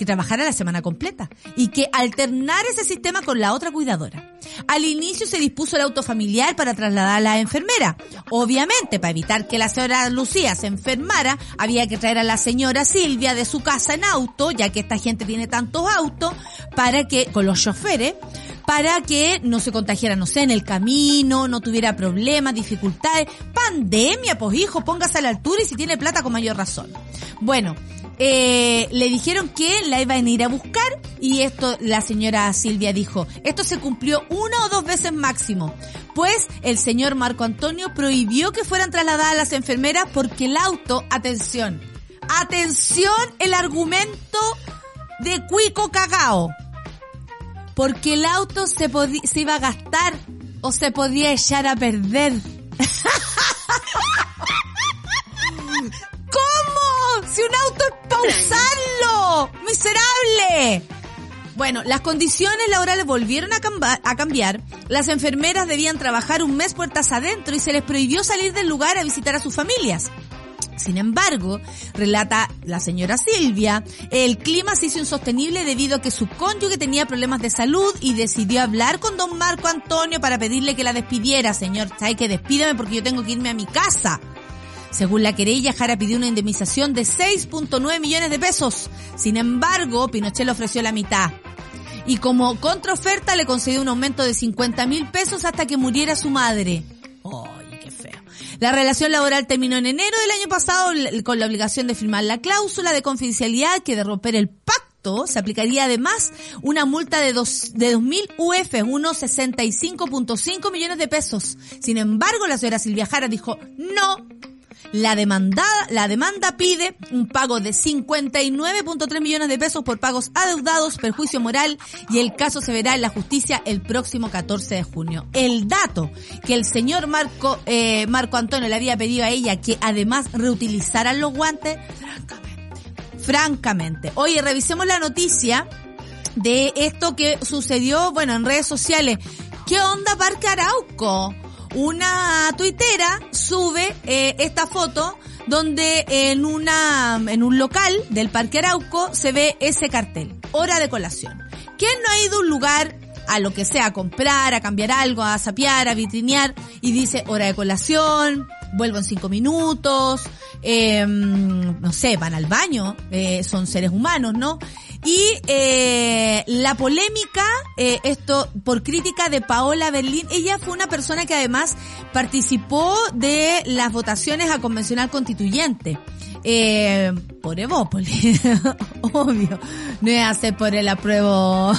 que trabajara la semana completa y que alternara ese sistema con la otra cuidadora. Al inicio se dispuso el auto familiar para trasladar a la enfermera. Obviamente, para evitar que la señora Lucía se enfermara, había que traer a la señora Silvia de su casa en auto, ya que esta gente tiene tantos autos, para que, con los choferes, para que no se contagiara, no sé, en el camino, no tuviera problemas, dificultades. Pandemia, pues hijo, póngase a la altura y si tiene plata con mayor razón. Bueno, eh, le dijeron que la iban a ir a buscar y esto la señora Silvia dijo, esto se cumplió una o dos veces máximo, pues el señor Marco Antonio prohibió que fueran trasladadas las enfermeras porque el auto, atención, atención el argumento de Cuico Cagao, porque el auto se, se iba a gastar o se podía echar a perder. Si un auto es para usarlo. Miserable. Bueno, las condiciones laborales volvieron a, cambiar. Las enfermeras debían trabajar un mes puertas adentro y se les prohibió salir del lugar a visitar a sus familias. Sin embargo, relata la señora Silvia, el clima se hizo insostenible debido a que su cónyuge tenía problemas de salud y decidió hablar con don Marco Antonio para pedirle que la despidiera. Señor, ¿sabe que despídame porque yo tengo que irme a mi casa? Según la querella, Jara pidió una indemnización de 6.9 millones de pesos. Sin embargo, Pinochet le ofreció la mitad. Y como contraoferta le concedió un aumento de 50 mil pesos hasta que muriera su madre. ¡Ay, qué feo! La relación laboral terminó en enero del año pasado con la obligación de firmar la cláusula de confidencialidad que de romper el pacto se aplicaría además una multa de, dos, de 2.000 UF, unos 65.5 millones de pesos. Sin embargo, la señora Silvia Jara dijo, no, la demandada, la demanda pide un pago de 59.3 millones de pesos por pagos adeudados, perjuicio moral y el caso se verá en la justicia el próximo 14 de junio. El dato que el señor Marco, eh, Marco Antonio le había pedido a ella que además reutilizaran los guantes, francamente, francamente. Oye, revisemos la noticia de esto que sucedió, bueno, en redes sociales. ¿Qué onda Parque Arauco? Una tuitera sube eh, esta foto donde en una en un local del Parque Arauco se ve ese cartel, hora de colación. ¿Quién no ha ido a un lugar a lo que sea, a comprar, a cambiar algo, a sapear, a vitrinear y dice hora de colación, vuelvo en cinco minutos, eh, no sé, van al baño, eh, son seres humanos, ¿no? Y eh, la polémica, eh, esto por crítica de Paola Berlín, ella fue una persona que además participó de las votaciones a convencional constituyente. Eh, por Evópolis, obvio, no es hacer por el apruebo,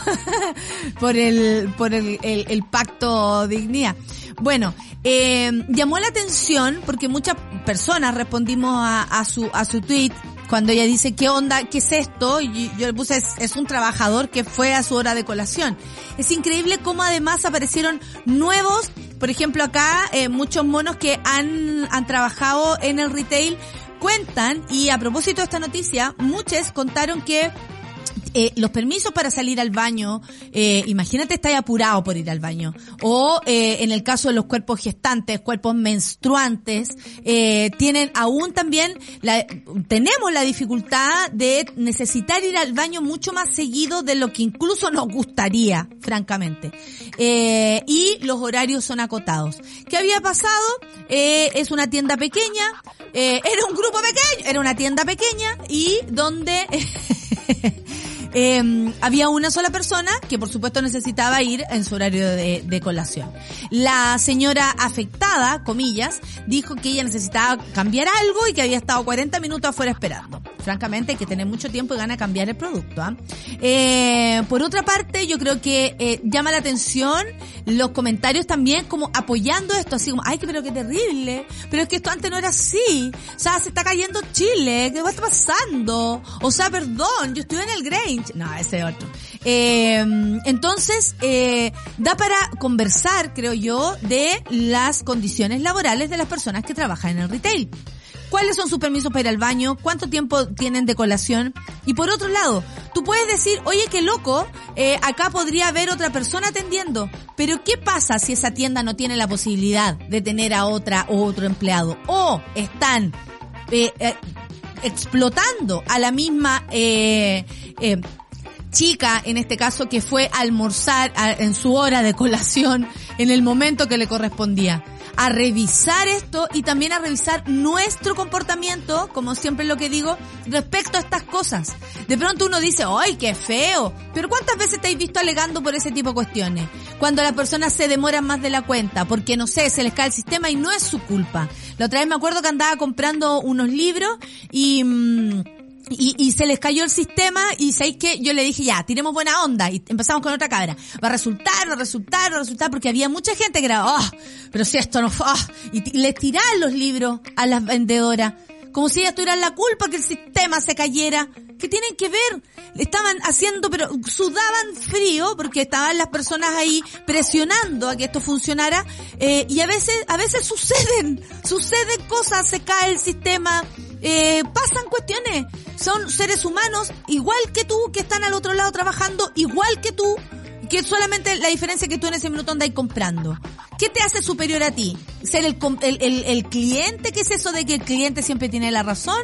por el, por el, el, el pacto dignidad. Bueno, eh, llamó la atención porque muchas personas respondimos a, su, a su tweet cuando ella dice, ¿qué onda? ¿Qué es esto? Y yo le puse, es, es, un trabajador que fue a su hora de colación. Es increíble cómo además aparecieron nuevos, por ejemplo acá, eh, muchos monos que han, han trabajado en el retail cuentan, y a propósito de esta noticia, muchos contaron que eh, los permisos para salir al baño, eh, imagínate estar apurado por ir al baño. O eh, en el caso de los cuerpos gestantes, cuerpos menstruantes, eh, tienen aún también, la, tenemos la dificultad de necesitar ir al baño mucho más seguido de lo que incluso nos gustaría, francamente. Eh, y los horarios son acotados. ¿Qué había pasado? Eh, es una tienda pequeña, era un grupo pequeño, era una tienda pequeña y donde eh, había una sola persona que por supuesto necesitaba ir en su horario de, de, colación. La señora afectada, comillas, dijo que ella necesitaba cambiar algo y que había estado 40 minutos afuera esperando. Francamente hay que tener mucho tiempo y gana cambiar el producto. ¿eh? Eh, por otra parte, yo creo que eh, llama la atención los comentarios también como apoyando esto, así como, ay, pero qué terrible, pero es que esto antes no era así, o sea, se está cayendo Chile, ¿qué está pasando? O sea, perdón, yo estuve en el No, ese otro. Eh, entonces, eh, da para conversar, creo yo, de las condiciones laborales de las personas que trabajan en el retail. ¿Cuáles son sus permisos para ir al baño? ¿Cuánto tiempo tienen de colación? Y por otro lado, tú puedes decir, oye, qué loco, eh, acá podría haber otra persona atendiendo. Pero ¿qué pasa si esa tienda no tiene la posibilidad de tener a otra o otro empleado? O están explotando a la misma eh, eh, chica, en este caso, que fue a almorzar en su hora de colación en el momento que le correspondía. A revisar esto y también a revisar nuestro comportamiento, como siempre lo que digo, respecto a estas cosas. De pronto uno dice, ¡ay, qué feo! Pero ¿cuántas veces te has visto alegando por ese tipo de cuestiones? Cuando las personas se demoran más de la cuenta, porque no sé, se les cae el sistema y no es su culpa. La otra vez me acuerdo que andaba comprando unos libros y... Mmm, y, y, se les cayó el sistema y sabéis que yo le dije ya, tiremos buena onda y empezamos con otra cabra. Va a resultar, va a resultar, va a resultar porque había mucha gente que era, oh, pero si esto no, oh, y les tiraban los libros a las vendedoras. Como si ellas tuvieran la culpa que el sistema se cayera. ¿Qué tienen que ver? Estaban haciendo, pero sudaban frío porque estaban las personas ahí presionando a que esto funcionara. Eh, y a veces, a veces suceden, suceden cosas, se cae el sistema, eh, pasan cuestiones. Son seres humanos igual que tú que están al otro lado trabajando igual que tú que solamente la diferencia que tú en ese minuto andas comprando. ¿Qué te hace superior a ti? ¿Ser el, el, el, el, cliente? ¿Qué es eso de que el cliente siempre tiene la razón?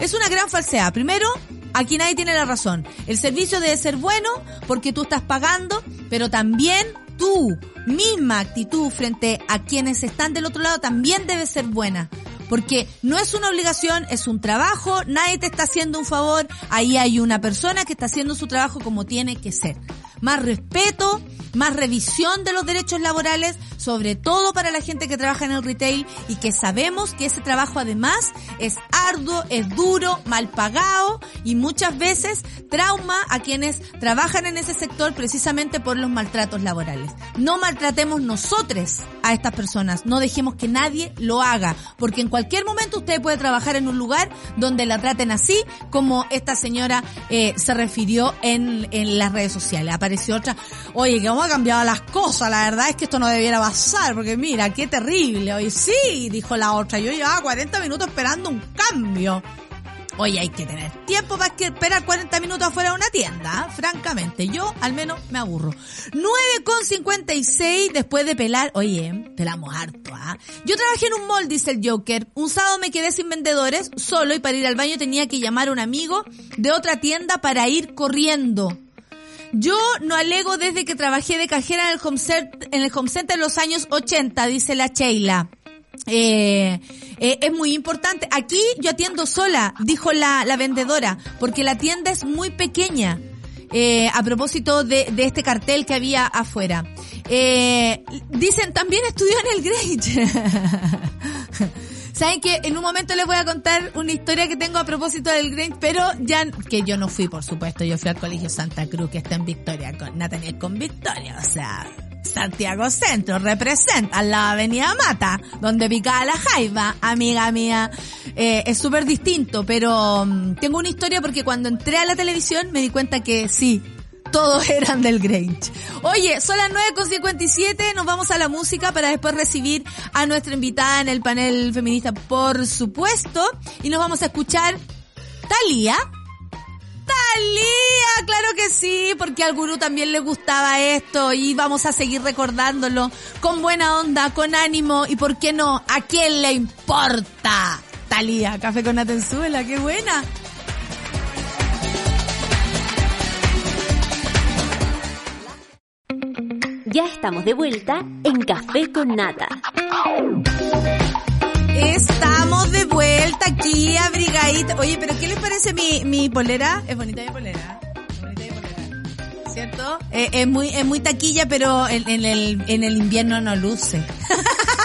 Es una gran falsedad. Primero, aquí nadie tiene la razón. El servicio debe ser bueno porque tú estás pagando, pero también tu misma actitud frente a quienes están del otro lado también debe ser buena. Porque no es una obligación, es un trabajo, nadie te está haciendo un favor, ahí hay una persona que está haciendo su trabajo como tiene que ser. Más respeto, más revisión de los derechos laborales, sobre todo para la gente que trabaja en el retail y que sabemos que ese trabajo además es arduo, es duro, mal pagado y muchas veces trauma a quienes trabajan en ese sector precisamente por los maltratos laborales. No maltratemos nosotros a estas personas, no dejemos que nadie lo haga, porque en cualquier momento usted puede trabajar en un lugar donde la traten así como esta señora eh, se refirió en, en las redes sociales. Oye, que ha cambiado las cosas, la verdad es que esto no debiera pasar, porque mira, qué terrible. Hoy sí, dijo la otra, yo llevaba 40 minutos esperando un cambio. Oye, hay que tener tiempo para esperar 40 minutos afuera de una tienda, ¿ah? francamente. Yo al menos me aburro. 9,56 después de pelar. Oye, pelamos harto, ¿ah? Yo trabajé en un mall, dice el Joker. Un sábado me quedé sin vendedores, solo, y para ir al baño tenía que llamar a un amigo de otra tienda para ir corriendo. Yo no alego desde que trabajé de cajera en el home en el home center en los años 80, dice la Sheila. Eh, eh, es muy importante. Aquí yo atiendo sola, dijo la, la vendedora, porque la tienda es muy pequeña. Eh, a propósito de, de este cartel que había afuera. Eh, dicen, también estudió en el Grange. Saben que en un momento les voy a contar una historia que tengo a propósito del Grange, pero ya, que yo no fui, por supuesto, yo fui al Colegio Santa Cruz, que está en Victoria, con Nathaniel con Victoria, o sea, Santiago Centro, representa la Avenida Mata, donde picaba la jaiba, amiga mía. Eh, es súper distinto, pero um, tengo una historia porque cuando entré a la televisión me di cuenta que sí, todos eran del Grange. Oye, son las 9.57, nos vamos a la música para después recibir a nuestra invitada en el panel feminista, por supuesto, y nos vamos a escuchar Talía Talía, claro que sí, porque al gurú también le gustaba esto y vamos a seguir recordándolo con buena onda, con ánimo y por qué no, ¿a quién le importa? Talía, café con Atenzuela, qué buena. Ya estamos de vuelta en Café con Nata. Estamos de vuelta aquí, abrigadita. Oye, pero ¿qué les parece mi, polera? Es bonita mi polera. Es bonita mi polera. ¿Cierto? Eh, es muy, es muy taquilla, pero en, el, en el invierno no luce.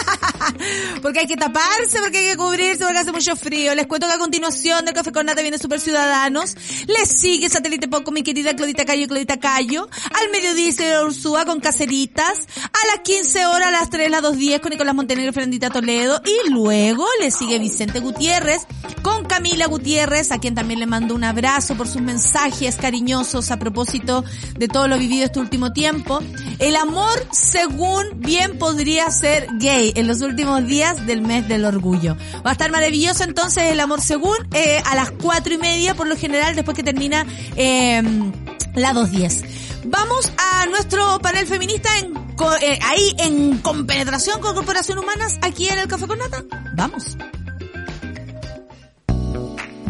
porque hay que taparse, porque hay que cubrirse, porque hace mucho frío. Les cuento que a continuación del Café con Nata viene Super Ciudadanos. Les sigue Satélite Poco, mi querida Claudita Cayo, Claudita Cayo. Al mediodía dice Ursúa con Caceritas. A las 15 horas, a las 3, las 2.10 con Nicolás Montenegro y Ferendita Toledo. Y luego le sigue Vicente Gutiérrez con Camila Gutiérrez, a quien también le mando un abrazo por sus mensajes cariñosos a propósito de todo lo vivido este último tiempo. El amor, según bien podría ser gay en los últimos días del mes del orgullo. Va a estar maravilloso entonces el amor según eh, a las cuatro y media por lo general después que termina eh, la 2.10. Vamos a nuestro panel feminista en, eh, ahí en compenetración con Corporación Humanas aquí en el Café con Nata. Vamos.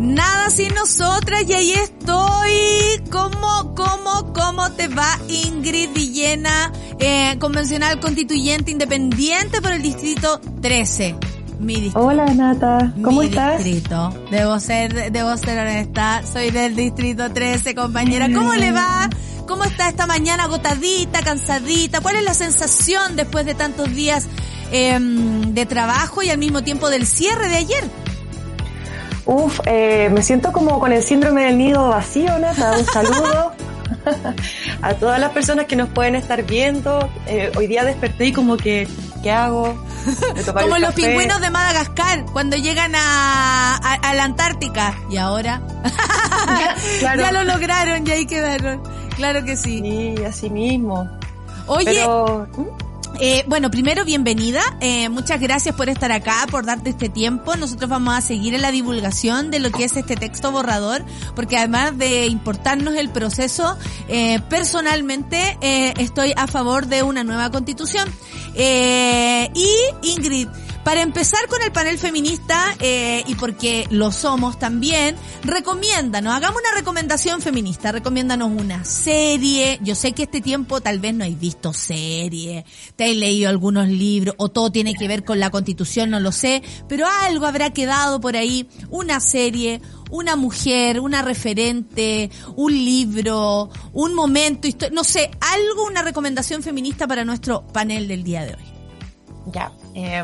Nada sin nosotras y ahí estoy. ¿Cómo, cómo, cómo te va Ingrid Villena, eh, convencional constituyente independiente por el distrito 13? Mi distrito. Hola Nata, ¿cómo Mi estás? distrito. Debo ser, debo ser honesta. Soy del distrito 13, compañera. ¿Cómo le va? ¿Cómo está esta mañana agotadita, cansadita? ¿Cuál es la sensación después de tantos días eh, de trabajo y al mismo tiempo del cierre de ayer? Uf, eh, me siento como con el síndrome del nido vacío, Nata. Un saludo a todas las personas que nos pueden estar viendo. Eh, hoy día desperté y como que, ¿qué hago? Como los pingüinos de Madagascar cuando llegan a, a, a la Antártica. Y ahora Claro. ya lo lograron y ahí quedaron. Claro que sí. Sí, así mismo. Oye, Pero, ¿Mm? Eh, bueno, primero, bienvenida. Eh, muchas gracias por estar acá, por darte este tiempo. Nosotros vamos a seguir en la divulgación de lo que es este texto borrador, porque además de importarnos el proceso, eh, personalmente eh, estoy a favor de una nueva constitución. Y Ingrid, Para empezar con el panel feminista, eh, y porque lo somos también, recomiéndanos, hagamos una recomendación feminista, recomiéndanos una serie. Yo sé que este tiempo tal vez no hay visto serie, te has leído algunos libros, o todo tiene que ver con la constitución, no lo sé, pero algo habrá quedado por ahí, una serie, una mujer, una referente, un libro, un momento, no sé, algo, una recomendación feminista para nuestro panel del día de hoy. Ya, eh,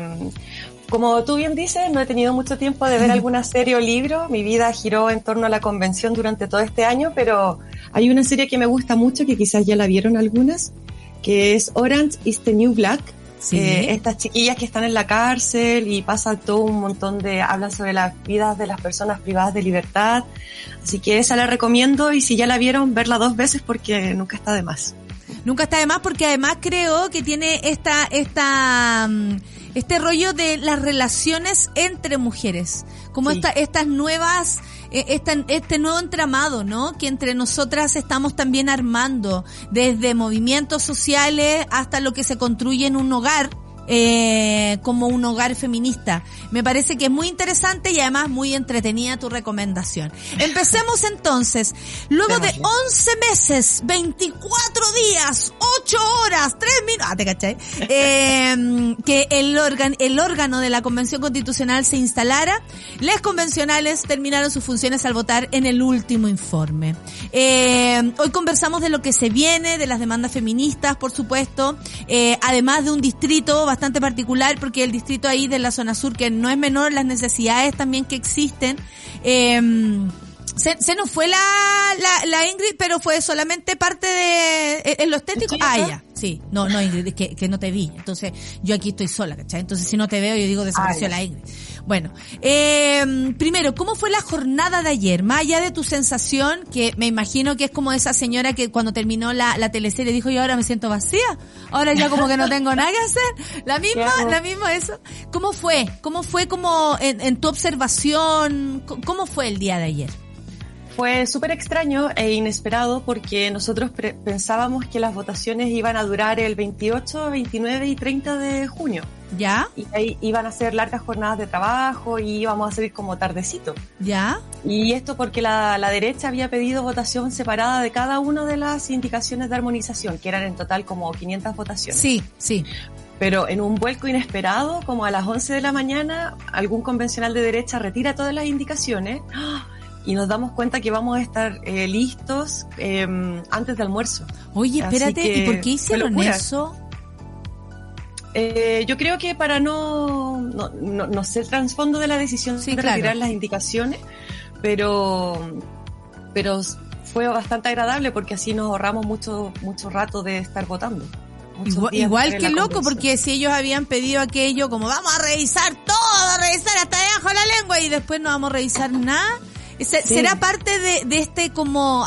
como tú bien dices, no he tenido mucho tiempo de ver alguna serie o libro. Mi vida giró en torno a la convención durante todo este año, pero hay una serie que me gusta mucho, que quizás ya la vieron algunas, que es Orange is the New Black. Sí. Eh, estas chiquillas que están en la cárcel y pasa todo un montón de, hablan sobre las vidas de las personas privadas de libertad. Así que esa la recomiendo y si ya la vieron, verla dos veces porque nunca está de más. Nunca está de más porque además creo que tiene esta, esta, mm, este rollo de las relaciones entre mujeres. Como esta, estas nuevas, este, este nuevo entramado, ¿no? Que entre nosotras estamos también armando, desde movimientos sociales hasta lo que se construye en un hogar eh, como un hogar feminista. Me parece que es muy interesante y además muy entretenida tu recomendación. Empecemos entonces. Luego de 11 meses, 24 días, 8 horas, 3 minutos, ah, te caché, eh, que el, órgano, el órgano de la Convención Constitucional se instalara, las convencionales terminaron sus funciones al votar en el último informe. Eh, hoy conversamos de lo que se viene, de las demandas feministas, por supuesto, eh, además de un distrito bastante particular porque el distrito ahí de la zona sur, que no es menor, las necesidades también que existen. Eh, se, nos fue la, la, la, Ingrid, pero fue solamente parte de, en lo estético. Ah, ya. Sí, no, no, Ingrid, es que, que no te vi. Entonces, yo aquí estoy sola, ¿cachai? Entonces, si no te veo, yo digo desapareció ah, la Ingrid. Bueno, eh, primero, ¿cómo fue la jornada de ayer? Más allá de tu sensación, que me imagino que es como esa señora que cuando terminó la, la teleserie dijo, yo ahora me siento vacía, ahora ya como que no tengo nada que hacer. La misma, la misma eso. ¿Cómo fue? ¿Cómo fue como en, en tu observación? ¿Cómo fue el día de ayer? Fue súper extraño e inesperado porque nosotros pensábamos que las votaciones iban a durar el 28, 29 y 30 de junio. ¿Ya? Y ahí iban a ser largas jornadas de trabajo y íbamos a salir como tardecito. ¿Ya? Y esto porque la, la derecha había pedido votación separada de cada una de las indicaciones de armonización, que eran en total como 500 votaciones. Sí, sí. Pero en un vuelco inesperado, como a las 11 de la mañana, algún convencional de derecha retira todas las indicaciones. ¡Ah! Y nos damos cuenta que vamos a estar eh, listos eh, antes del almuerzo. Oye, espérate, ¿y por qué hicieron eso? Eh, yo creo que para no, no, no, sé el trasfondo de la decisión de retirar las indicaciones, pero, pero fue bastante agradable porque así nos ahorramos mucho, mucho rato de estar votando. Igual, que loco, porque si ellos habían pedido aquello como vamos a revisar todo, a revisar hasta debajo la lengua y después no vamos a revisar nada, ¿Será parte de, de, este como,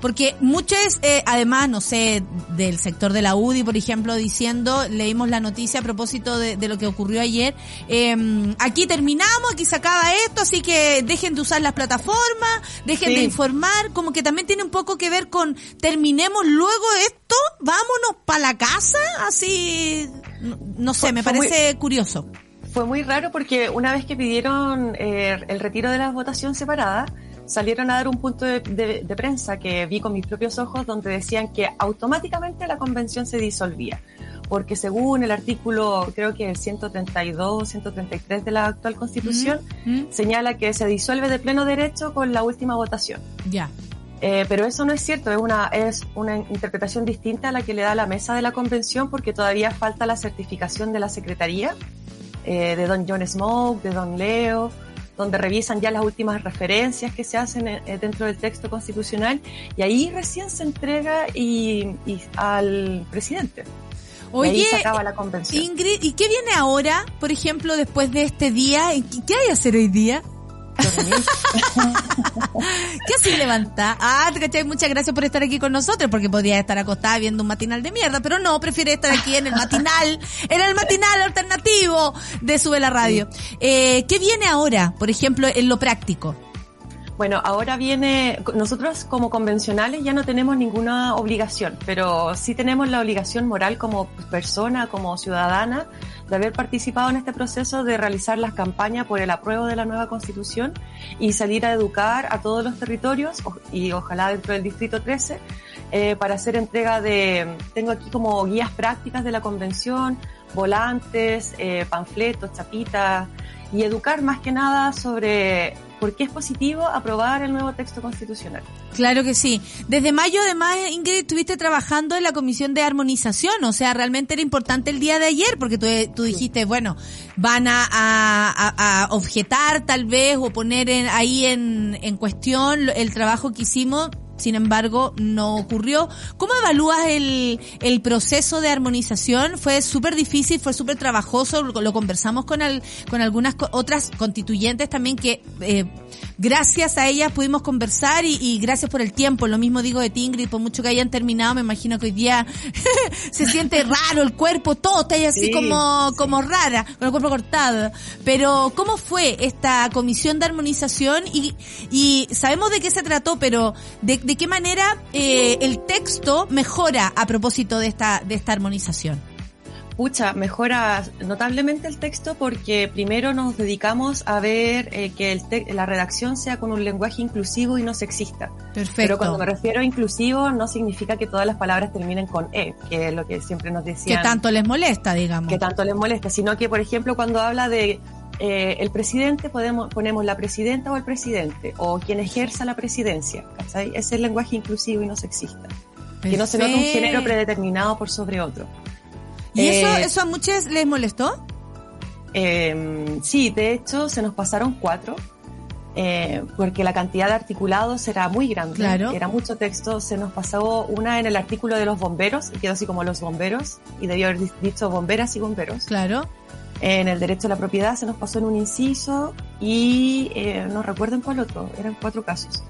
porque muchos, eh, además, no sé, del sector de la UDI, por ejemplo, diciendo, leímos la noticia a propósito de, de lo que ocurrió ayer, eh, aquí terminamos, aquí se acaba esto, así que dejen de usar las plataformas, dejen de informar, como que también tiene un poco que ver con, terminemos luego esto, vámonos para la casa, así, no, sé, me parece curioso fue muy raro porque una vez que pidieron eh, el retiro de la votación separada, salieron a dar un punto de, prensa que vi con mis propios ojos donde decían que automáticamente la convención se disolvía. Porque según el artículo, creo que el 132, 133 de la actual constitución, señala que se disuelve de pleno derecho con la última votación. Ya. Eh, pero eso no es cierto, es una, es una interpretación distinta a la que le da la mesa de la convención porque todavía falta la certificación de la Secretaría eh, de Don John Smoke, de Don Leo, donde revisan ya las últimas referencias que se hacen eh, dentro del texto constitucional y ahí recién se entrega y, al presidente. Oye, y ahí se acaba la convención. Ingrid, ¿y qué viene ahora, por ejemplo, después de este día? ¿Qué hay que hacer hoy día? ¿Qué así levanta? Ah, ¿cachai? Muchas gracias por estar aquí con nosotros, porque podría estar acostada viendo un matinal de mierda, pero no, prefiere estar aquí en el matinal, en el matinal alternativo de Sube la Radio. Eh, ¿Qué viene ahora, por ejemplo, en lo práctico? Bueno, ahora viene, nosotros como convencionales ya no tenemos ninguna obligación, pero sí tenemos la obligación moral como persona, como ciudadana, de haber participado en este proceso de realizar las campañas por el apruebo de la nueva constitución y salir a educar a todos los territorios y ojalá dentro del distrito 13 eh, para hacer entrega de, tengo aquí como guías prácticas de la convención, volantes, eh, panfletos, chapitas y educar más que nada sobre por qué es positivo aprobar el nuevo texto constitucional. Claro que sí. Desde mayo, además, Ingrid, estuviste trabajando en la comisión de armonización, o sea, realmente era importante el día de ayer, porque tú, tú dijiste, bueno, van a, a, a, objetar tal vez o poner en, ahí en, en cuestión el trabajo que hicimos sin embargo, no ocurrió. ¿Cómo evalúas el, el proceso de armonización? Fue súper difícil, fue súper trabajoso, lo, conversamos con, el, con algunas otras constituyentes también que eh, gracias a ellas pudimos conversar y, y, gracias por el tiempo. Lo mismo digo de Tingrid, por mucho que hayan terminado, me imagino que hoy día se siente raro el cuerpo, todo está ahí así sí, como, sí. como rara, con el cuerpo cortado. Pero, ¿cómo fue esta comisión de armonización? Y, y sabemos de qué se trató, pero de, de qué manera eh, el texto mejora a propósito de esta, de esta armonización. Pucha, mejora notablemente el texto porque primero nos dedicamos a ver eh, que el la redacción sea con un lenguaje inclusivo y no sexista. Perfecto. Pero cuando me refiero a inclusivo no significa que todas las palabras terminen con E, que es lo que siempre nos decían. Que tanto les molesta, digamos. Que tanto les molesta, sino que, por ejemplo, cuando habla de eh, el presidente podemos ponemos la presidenta o el presidente o quien ejerza la presidencia ¿cachai? es el lenguaje inclusivo y no sexista que no se nota un género predeterminado por sobre otro y eh, eso eso a muchos les molestó eh, sí de hecho se nos pasaron cuatro eh, porque la cantidad de articulados era muy grande, claro. era mucho texto, se nos pasó una en el artículo de los bomberos, y quedó así como los bomberos, y debió haber dicho bomberas y bomberos. Claro en el derecho a la propiedad se nos pasó en un inciso y eh, no recuerdo en cuál otro, eran cuatro casos.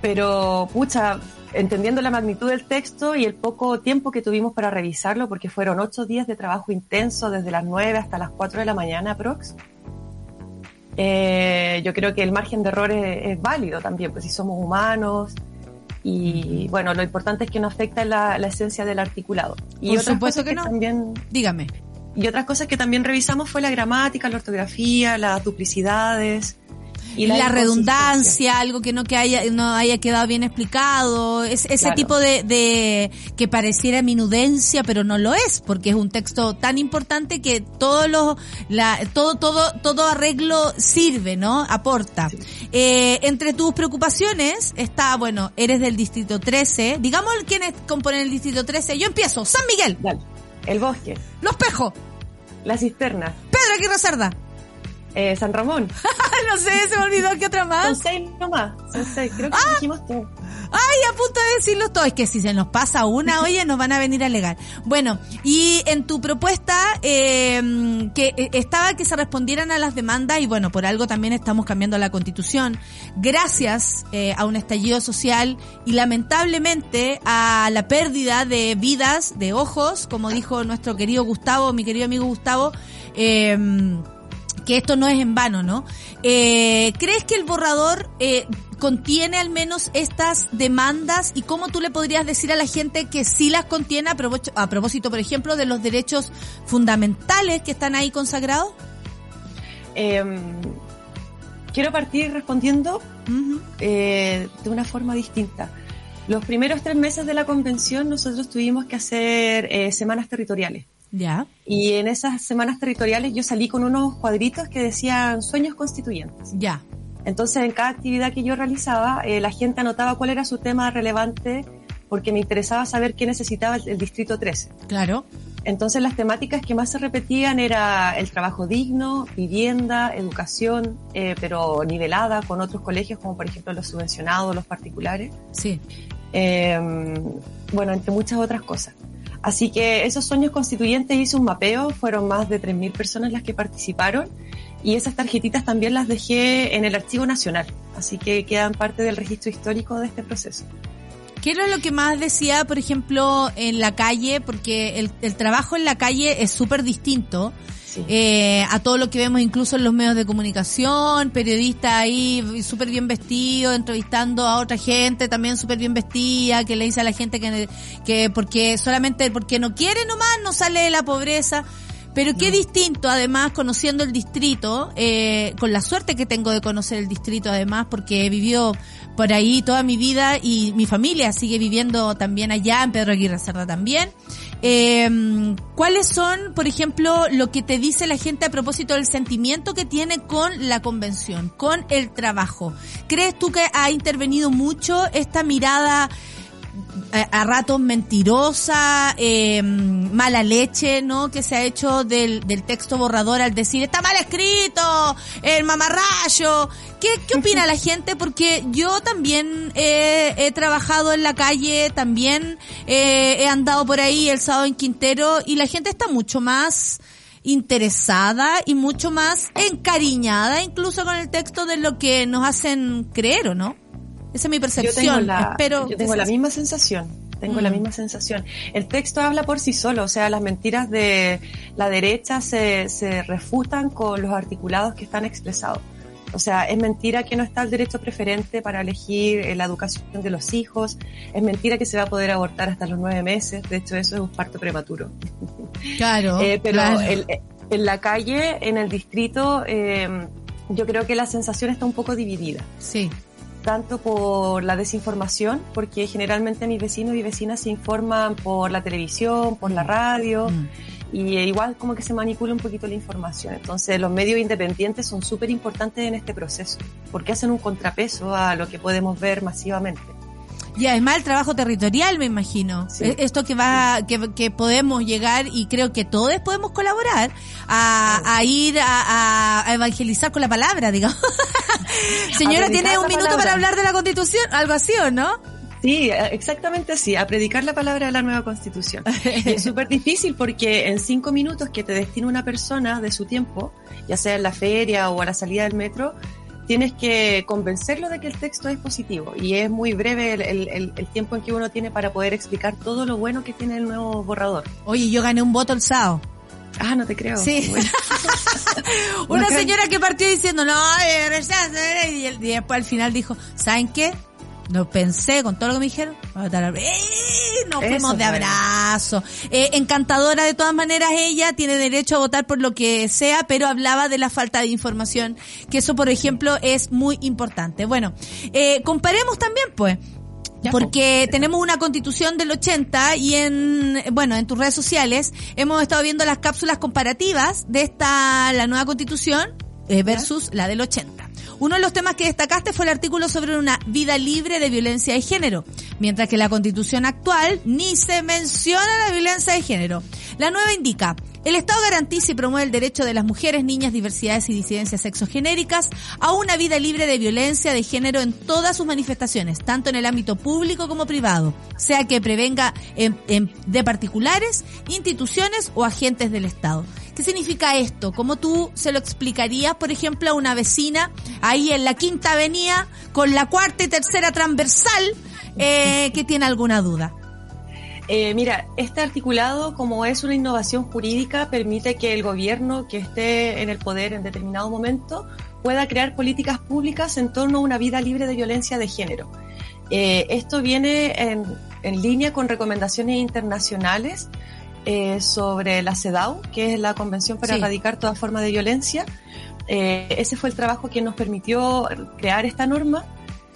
Pero, pucha, entendiendo la magnitud del texto y el poco tiempo que tuvimos para revisarlo, porque fueron ocho días de trabajo intenso desde las nueve hasta las cuatro de la mañana, prox. Eh, yo creo que el margen de error es, es, válido también, pues si somos humanos. Y bueno, lo importante es que no afecta la, la esencia del articulado. Y Por supuesto que, que no. También, Dígame. Y otras cosas que también revisamos fue la gramática, la ortografía, las duplicidades. Y la, la redundancia, algo que no que haya no haya quedado bien explicado, es ese claro. tipo de, de que pareciera minudencia, pero no lo es, porque es un texto tan importante que todos los la todo todo todo arreglo sirve, ¿no? Aporta. Sí. Eh, entre tus preocupaciones está, bueno, eres del distrito 13, digamos quiénes componen el distrito 13. Yo empiezo, San Miguel. Dale. El bosque. Los Pejos. La cisterna. Pedro Aguirre Cerda. Eh, San Ramón. no sé, se me olvidó qué otra más. Son seis nomás. Son seis. Creo que ah. dijimos todo. Ay, a punto de decirlo todo. Es que si se nos pasa una, oye, nos van a venir a alegar. Bueno, y en tu propuesta, eh, que estaba que se respondieran a las demandas, y bueno, por algo también estamos cambiando la constitución, gracias eh, a un estallido social y lamentablemente a la pérdida de vidas, de ojos, como dijo nuestro querido Gustavo, mi querido amigo Gustavo, eh, que esto no es en vano, ¿no? Eh, ¿Crees que el borrador eh, contiene al menos estas demandas y cómo tú le podrías decir a la gente que sí las contiene a, propósito, a propósito por ejemplo, de los derechos fundamentales que están ahí consagrados? Eh, quiero partir respondiendo uh -huh. de una forma distinta. Los primeros tres meses de la convención nosotros tuvimos que hacer eh, semanas territoriales. Ya. Y en esas semanas territoriales yo salí con unos cuadritos que decían sueños constituyentes. Ya. Entonces en cada actividad que yo realizaba, eh, la gente anotaba cuál era su tema relevante porque me interesaba saber qué necesitaba el, el distrito 13. Claro. Entonces las temáticas que más se repetían era el trabajo digno, vivienda, educación, eh, pero nivelada con otros colegios como por ejemplo los subvencionados, los particulares. Sí. Eh, bueno, entre muchas otras cosas. Así que esos sueños constituyentes hice un mapeo, fueron más de 3.000 personas las que participaron y esas tarjetitas también las dejé en el Archivo Nacional, así que quedan parte del registro histórico de este proceso. ¿Qué era lo que más decía, por ejemplo, en la calle? Porque el, trabajo en la calle es súper distinto. Eh, a todo lo que vemos incluso en los medios de comunicación, periodistas ahí súper bien vestidos, entrevistando a otra gente también súper bien vestida, que le dice a la gente que, que porque solamente porque no quiere nomás no sale de la pobreza. Pero qué distinto, además, conociendo el distrito, eh, con la suerte que tengo de conocer el distrito, además, porque he vivido por ahí toda mi vida y mi familia sigue viviendo también allá, en Pedro Aguirre Cerda también. Eh, ¿Cuáles son, por ejemplo, lo que te dice la gente a propósito del sentimiento que tiene con la convención, con el trabajo? ¿Crees tú que ha intervenido mucho esta mirada a, ratos mentirosa, eh, mala leche, ¿no? Que se ha hecho del, del texto borrador al decir, está mal escrito, el mamarrayo. ¿Qué, qué opina la gente? Porque yo también he trabajado en la calle, también eh, he andado por ahí el sábado en Quintero y la gente está mucho más interesada y mucho más encariñada incluso con el texto de lo que nos hacen creer, ¿o no? Esa es mi percepción. Yo tengo la, yo tengo la misma sensación. Tengo la mm. misma sensación. El texto habla por sí solo, o sea, las mentiras de la derecha se, se refutan con los articulados que están expresados. O sea, es mentira que no está el derecho preferente para elegir eh, la educación de los hijos. Es mentira que se va a poder abortar hasta los nueve meses. De hecho, eso es un parto prematuro. Claro. eh, pero en la calle, en el distrito, eh, yo creo que la sensación está un poco dividida. Sí tanto por la desinformación, porque generalmente mis vecinos y vecinas se informan por la televisión, por la radio, mm. y igual como que se manipula un poquito la información. Entonces los medios independientes son súper importantes en este proceso, porque hacen un contrapeso a lo que podemos ver masivamente. Y además el trabajo territorial, me imagino. E-, esto que va, que, que, podemos llegar y creo que todos podemos colaborar a, ir a, evangelizar con la palabra, digamos. Señora, tiene un minuto para hablar de la constitución, algo así, ¿o no? Sí, exactamente así, a predicar la palabra de la nueva constitución. es súper difícil porque en cinco minutos que te destina una persona de su tiempo, ya sea en la feria o a la salida del metro, tienes que convencerlo de que el texto es positivo y es muy breve el, el, tiempo en que uno tiene para poder explicar todo lo bueno que tiene el nuevo borrador. Oye, yo gané un voto el sábado. Ah, no te creo. Sí. Una señora que partió diciendo, no, y después al final dijo, ¿saben qué? No pensé con todo lo que me dijeron. Nos fuimos de abrazo. Eh, encantadora de todas maneras ella, tiene derecho a votar por lo que sea, pero hablaba de la falta de información, que eso por ejemplo es muy importante. Bueno, eh, comparemos también pues. Porque tenemos una constitución del 80 y en, bueno, en tus redes sociales hemos estado viendo las cápsulas comparativas de esta, la nueva constitución eh, versus la del 80. Uno de los temas que destacaste fue el artículo sobre una vida libre de violencia de género, mientras que la constitución actual ni se menciona la violencia de género. La nueva indica, el Estado garantiza y promueve el derecho de las mujeres, niñas, diversidades y disidencias sexogenéricas a una vida libre de violencia de género en todas sus manifestaciones, tanto en el ámbito público como privado, sea que prevenga de particulares, instituciones o agentes del Estado. ¿Qué significa esto? ¿Cómo tú se lo explicarías, por ejemplo, a una vecina ahí en la quinta avenida con la cuarta y tercera transversal eh, que tiene alguna duda? Eh, mira, este articulado, como es una innovación jurídica, permite que el gobierno que esté en el poder en determinado momento pueda crear políticas públicas en torno a una vida libre de violencia de género. Eh, esto viene en, en, línea con recomendaciones internacionales eh, sobre la CEDAW, que es la Convención para Erradicar toda forma de violencia. Eh, ese fue el trabajo que nos permitió crear esta norma.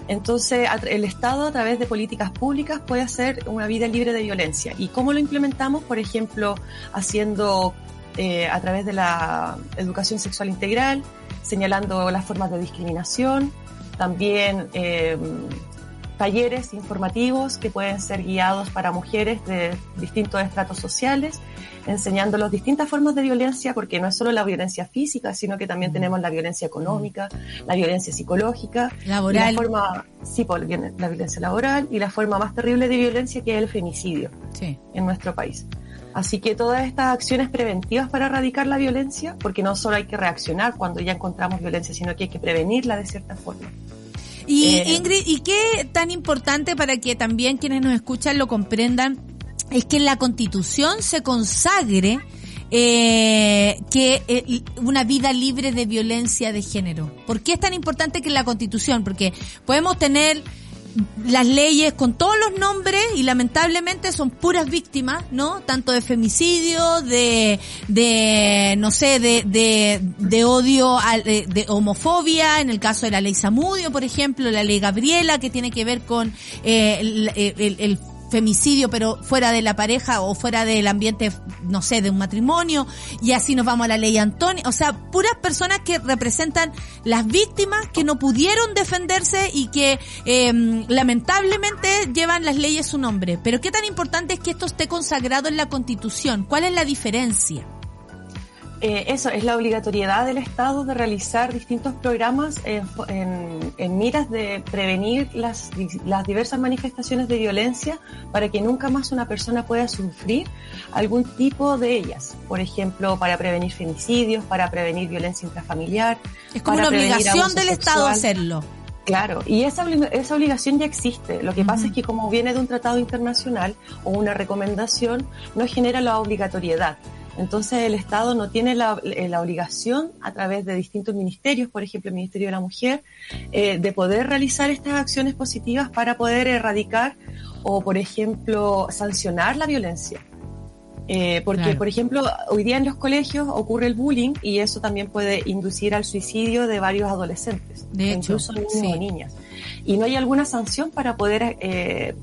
Entonces, el Estado, a través de políticas públicas, puede hacer una vida libre de violencia. ¿Y cómo lo implementamos? Por ejemplo, haciendo eh, a través de la educación sexual integral, señalando las formas de discriminación, también eh, talleres informativos que pueden ser guiados para mujeres de distintos estratos sociales, enseñando las distintas formas de violencia, porque no es solo la violencia física, sino que también tenemos la violencia económica, la violencia psicológica, laboral, la forma, sí, la violencia laboral y la forma más terrible de violencia que es el femicidio en nuestro país. Así que todas estas acciones preventivas para erradicar la violencia, porque no solo hay que reaccionar cuando ya encontramos violencia, sino que hay que prevenirla de cierta forma. Y eh, Ingrid, ¿y qué tan importante para que también quienes nos escuchan lo comprendan? Es que en la Constitución se consagre eh, que eh, una vida libre de violencia de género. ¿Por qué es tan importante que en la Constitución? Porque podemos tener las leyes con todos los nombres y lamentablemente son puras víctimas, ¿no? Tanto de femicidio, de, de no sé, de, de, de odio, de, de, homofobia, en el caso de la ley Samudio, por ejemplo, la ley Gabriela, que tiene que ver con eh, el, el femicidio, pero fuera de la pareja o fuera del ambiente, no sé, de un matrimonio, y así nos vamos a la ley Antonio, o sea, puras personas que representan las víctimas que no pudieron defenderse y que em, lamentablemente llevan las leyes su nombre. Pero qué tan importante es que esto esté consagrado en la Constitución, ¿cuál es la diferencia? Eh, eso es la obligatoriedad del Estado de realizar distintos programas en, miras de prevenir las, las, diversas manifestaciones de violencia para que nunca más una persona pueda sufrir algún tipo de ellas. Por ejemplo, para prevenir femicidios, para prevenir violencia intrafamiliar. Es como una obligación del Estado hacerlo. Claro, y esa, esa obligación ya existe. Lo que pasa es que como viene de un tratado internacional o una recomendación, no genera la obligatoriedad. Entonces el Estado no tiene la, eh, la, obligación a través de distintos ministerios, por ejemplo el Ministerio de la Mujer, eh, de poder realizar estas acciones positivas para poder erradicar o, por ejemplo, sancionar la violencia. Eh, porque, por ejemplo, hoy día en los colegios ocurre el bullying y eso también puede inducir al suicidio de varios adolescentes, de incluso niños o niñas. Y no hay alguna sanción para poder eh,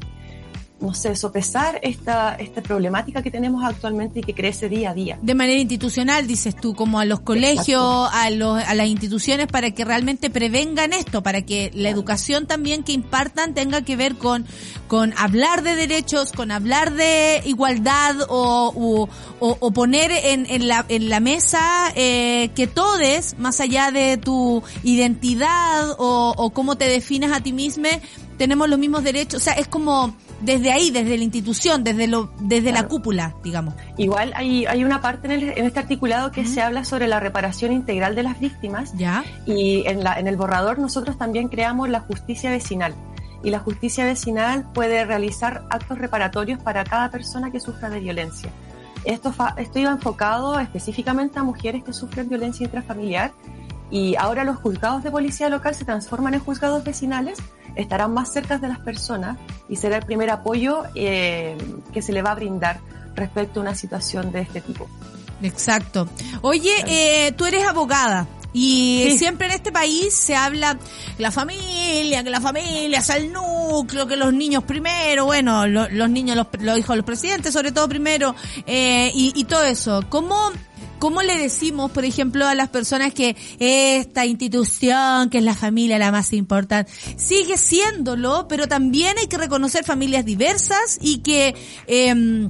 no sé, sopesar esta, esta problemática que tenemos actualmente y que crece día a día. De manera institucional, dices tú, como a los colegios, a, los, a las instituciones para que realmente prevengan esto, para que la educación también que impartan tenga que ver con, con hablar de derechos, con hablar de igualdad o, o, o poner en, en, la, en la mesa eh, que todes, más allá de tu identidad o, o cómo te defines a ti mismo, tenemos los mismos derechos. O sea, es como desde ahí, desde la institución, desde lo, desde la cúpula, digamos. Igual hay, hay una parte en, el, en este articulado que se habla sobre la reparación integral de las víctimas. Ya. Y en, la, en el borrador nosotros también creamos la justicia vecinal. Y la justicia vecinal puede realizar actos reparatorios para cada persona que sufra de violencia. Esto, esto iba enfocado específicamente a mujeres que sufren violencia intrafamiliar y ahora los juzgados de policía local se transforman en juzgados vecinales estarán más cerca de las personas y será el primer apoyo eh, que se le va a brindar respecto a una situación de este tipo. Exacto. Oye, eh, tú eres abogada. Y siempre en este país se habla la familia, que la familia es el núcleo, que los niños primero, bueno, los niños, los, los hijos de los presidentes sobre todo primero, eh, y, y todo eso. ¿Cómo ¿Cómo le decimos, por ejemplo, a las personas que esta institución, que es la familia la más importante, sigue siéndolo, pero también hay que reconocer familias diversas y que... Eh,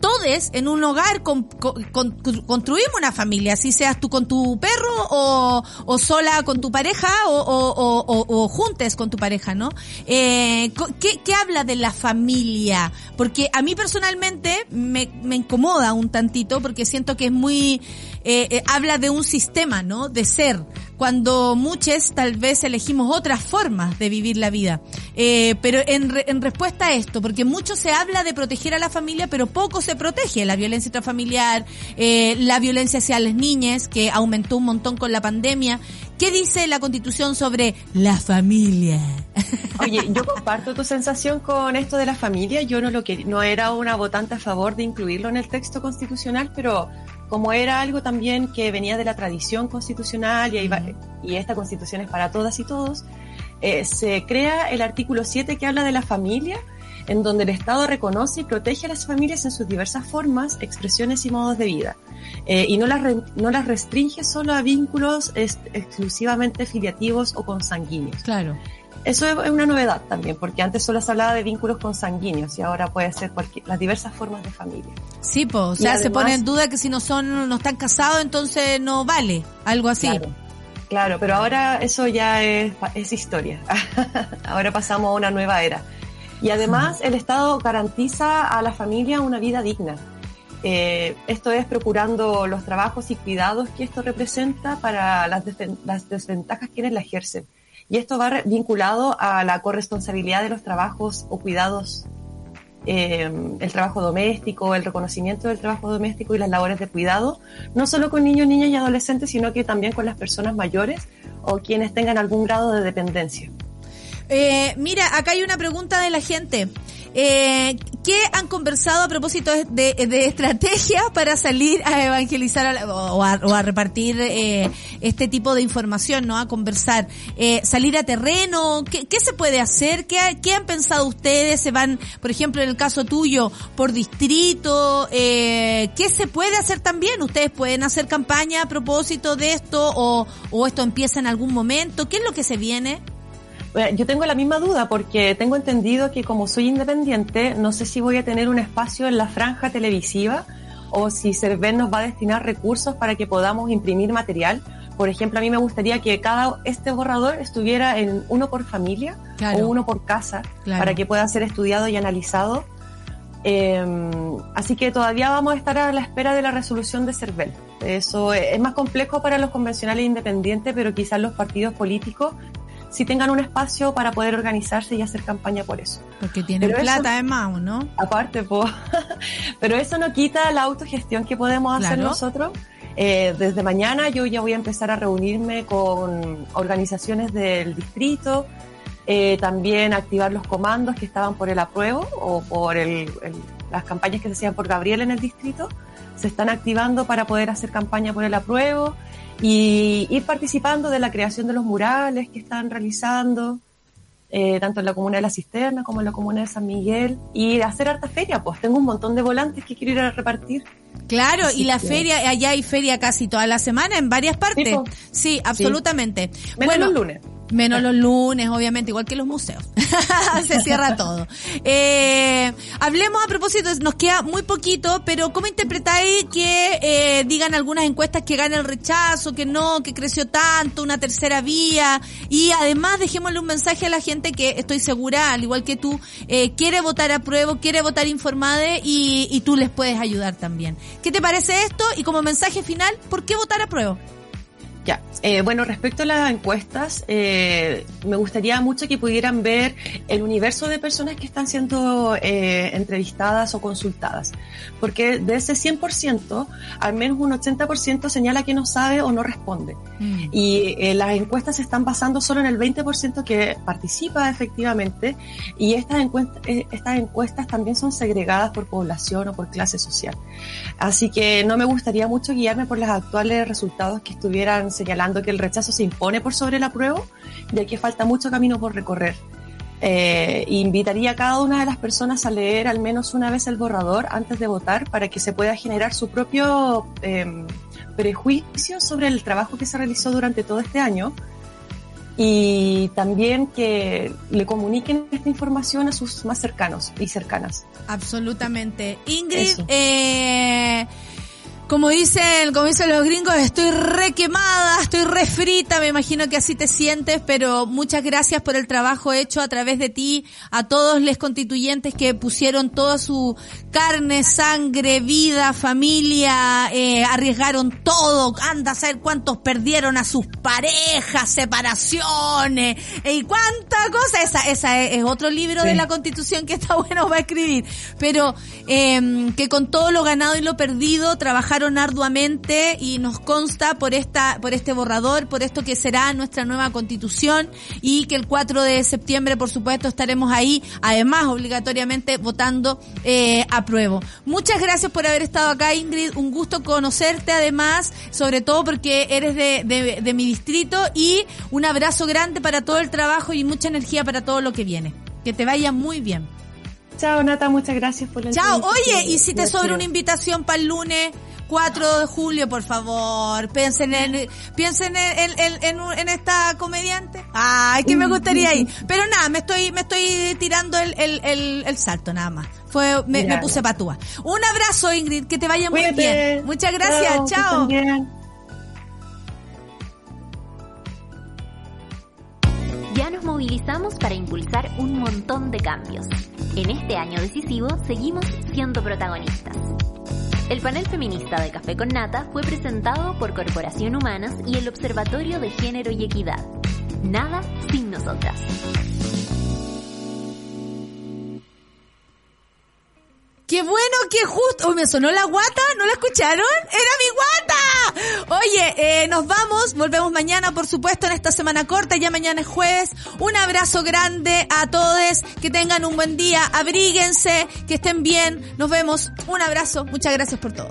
todos en un hogar con, construimos una familia, si seas tú con tu perro o, sola con tu pareja o, o, o juntes con tu pareja, ¿no? Eh, ¿qué, ¿Qué habla de la familia? Porque a mí personalmente me, me incomoda un tantito porque siento que es muy eh, eh, habla de un sistema, ¿no? De ser, cuando muchos tal vez elegimos otras formas de vivir la vida. Eh, pero en, en respuesta a esto, porque mucho se habla de proteger a la familia, pero poco se protege la violencia intrafamiliar, eh, la violencia hacia las niñas, que aumentó un montón con la pandemia. ¿Qué dice la Constitución sobre la familia? Oye, yo comparto tu sensación con esto de la familia. Yo no lo que no era una votante a favor de incluirlo en el texto constitucional, pero como era algo también que venía de la tradición constitucional y, esta constitución es para todas y todos, eh, se crea el artículo 7 que habla de la familia, en donde el Estado reconoce y protege a las familias en sus diversas formas, expresiones y modos de vida. Eh, y no las, no las restringe solo a vínculos exclusivamente filiativos o consanguíneos. Claro. Eso es una novedad también, porque antes solo se hablaba de vínculos consanguíneos y ahora puede ser las diversas formas de familia. Sí, pues, o sea, se pone en duda que si no son, no están casados, entonces no vale, algo así. Claro, pero ahora eso ya es, es historia. ahora pasamos a una nueva era. Y además el Estado garantiza a la familia una vida digna. Eh, esto es procurando los trabajos y cuidados que esto representa para las, las desventajas quienes la ejercen Y esto va vinculado a la corresponsabilidad de los trabajos o cuidados, eh, el trabajo doméstico, el reconocimiento del trabajo doméstico y las labores de cuidado, no solo con niños, niñas y adolescentes, sino que también con las personas mayores o quienes tengan algún grado de dependencia. Eh, mira, acá hay una pregunta de la gente. Eh, ¿Qué han conversado a propósito de, de estrategia para salir a evangelizar o, a, repartir eh, este tipo de información, no? A conversar, eh, salir a terreno. ¿Qué, ¿Qué, se puede hacer? ¿Qué, ¿Qué han pensado ustedes? ¿Se van, por ejemplo, en el caso tuyo, por distrito? Eh, ¿Qué se puede hacer también? ¿Ustedes pueden hacer campaña a propósito de esto o, o esto empieza en algún momento? ¿Qué es lo que se viene? Yo tengo la misma duda porque tengo entendido que como soy independiente, no sé si voy a tener un espacio en la franja televisiva o si Cervel nos va a destinar recursos para que podamos imprimir material. Por ejemplo, a mí me gustaría que cada este borrador estuviera en uno por familia o uno por casa para que pueda ser estudiado y analizado. Eh, así que todavía vamos a estar a la espera de la resolución de CERVEL. Eso es más complejo para los convencionales independientes, pero quizás los partidos políticos si tengan un espacio para poder organizarse y hacer campaña por eso. Porque tienen plata además, ¿no? Aparte, pues. Pero eso no quita la autogestión que podemos hacer nosotros. Eh, desde mañana yo ya voy a empezar a reunirme con organizaciones del distrito, eh, también activar los comandos que estaban por el apruebo o por el, las campañas que se hacían por Gabriel en el distrito, se están activando para poder hacer campaña por el apruebo y ir participando de la creación de los murales que están realizando, eh, tanto en la comuna de La Cisterna como en la comuna de San Miguel, y hacer harta feria, pues tengo un montón de volantes que quiero ir a repartir. Claro, y la feria, allá hay feria casi toda la semana en varias partes. Sí, absolutamente. bueno, los lunes. Menos los lunes, obviamente, igual que los museos. Se cierra todo. Eh, hablemos a propósito, nos queda muy poquito, pero ¿cómo interpretáis que eh, digan algunas encuestas que gana el rechazo, que no, que creció tanto, una tercera vía? Y además dejémosle un mensaje a la gente que estoy segura, al igual que tú, eh, quiere votar a prueba, quiere votar informada y, y tú les puedes ayudar también. ¿Qué te parece esto? Y como mensaje final, ¿por qué votar a prueba? Ya, eh, bueno, respecto a las encuestas, eh, me gustaría mucho que pudieran ver el universo de personas que están siendo eh, entrevistadas o consultadas, porque de ese 100%, al menos un 80% señala que no sabe o no responde. Mm. Y eh, las encuestas se están basando solo en el 20% que participa efectivamente, y estas encuestas, eh, estas encuestas también son segregadas por población o por clase social. Así que no me gustaría mucho guiarme por los actuales resultados que estuvieran señalando que el rechazo se impone por sobre la prueba, ya que falta mucho camino por recorrer. Eh, invitaría a cada una de las personas a leer al menos una vez el borrador antes de votar para que se pueda generar su propio eh, prejuicio sobre el trabajo que se realizó durante todo este año y también que le comuniquen esta información a sus más cercanos y cercanas. Absolutamente. Ingrid, eh, como dicen, como dicen los gringos, estoy re quemada, estoy re frita, me imagino que así te sientes, pero muchas gracias por el trabajo hecho a través de ti, a todos los constituyentes que pusieron toda su carne, sangre, vida, familia, eh, arriesgaron todo, anda a saber cuántos perdieron a sus parejas, separaciones, y cuánta cosa, esa, esa es, otro libro de la constitución que está bueno para escribir, pero eh, que con todo lo ganado y lo perdido, trabajar arduamente y nos consta por esta, por este borrador, por esto que será nuestra nueva constitución y que el 4 de septiembre, por supuesto, estaremos ahí, además, obligatoriamente votando eh, a prueba. Muchas gracias por haber estado acá, Ingrid. Un gusto conocerte, además, sobre todo porque eres de, de, de mi distrito y un abrazo grande para todo el trabajo y mucha energía para todo lo que viene. Que te vaya muy bien. Chao, Nata, muchas gracias por la Chao, oye, y si te sobra una invitación para el lunes 4 de julio, por favor, piensen en, piensen en, en, en, en esta comediante. Ay, que me gustaría ir. Pero nada, me estoy, me estoy tirando el, el, el, el salto, nada más. Fue, me, me puse patúa. Un abrazo, Ingrid, que te vaya muy bien. Muchas gracias, chao. Ya nos movilizamos para impulsar un montón de cambios. En este año decisivo seguimos siendo protagonistas. El panel feminista de Café con Nata fue presentado por Corporación Humanas y el Observatorio de Género y Equidad. Nada sin nosotras. Qué bueno, qué justo. me sonó la guata, ¿no la escucharon? ¡Era mi guata! Oye, eh, nos vamos, volvemos mañana, por supuesto, en esta semana corta, ya mañana es jueves. Un abrazo grande a todos, que tengan un buen día, abríguense, que estén bien. Nos vemos. Un abrazo, muchas gracias por todo.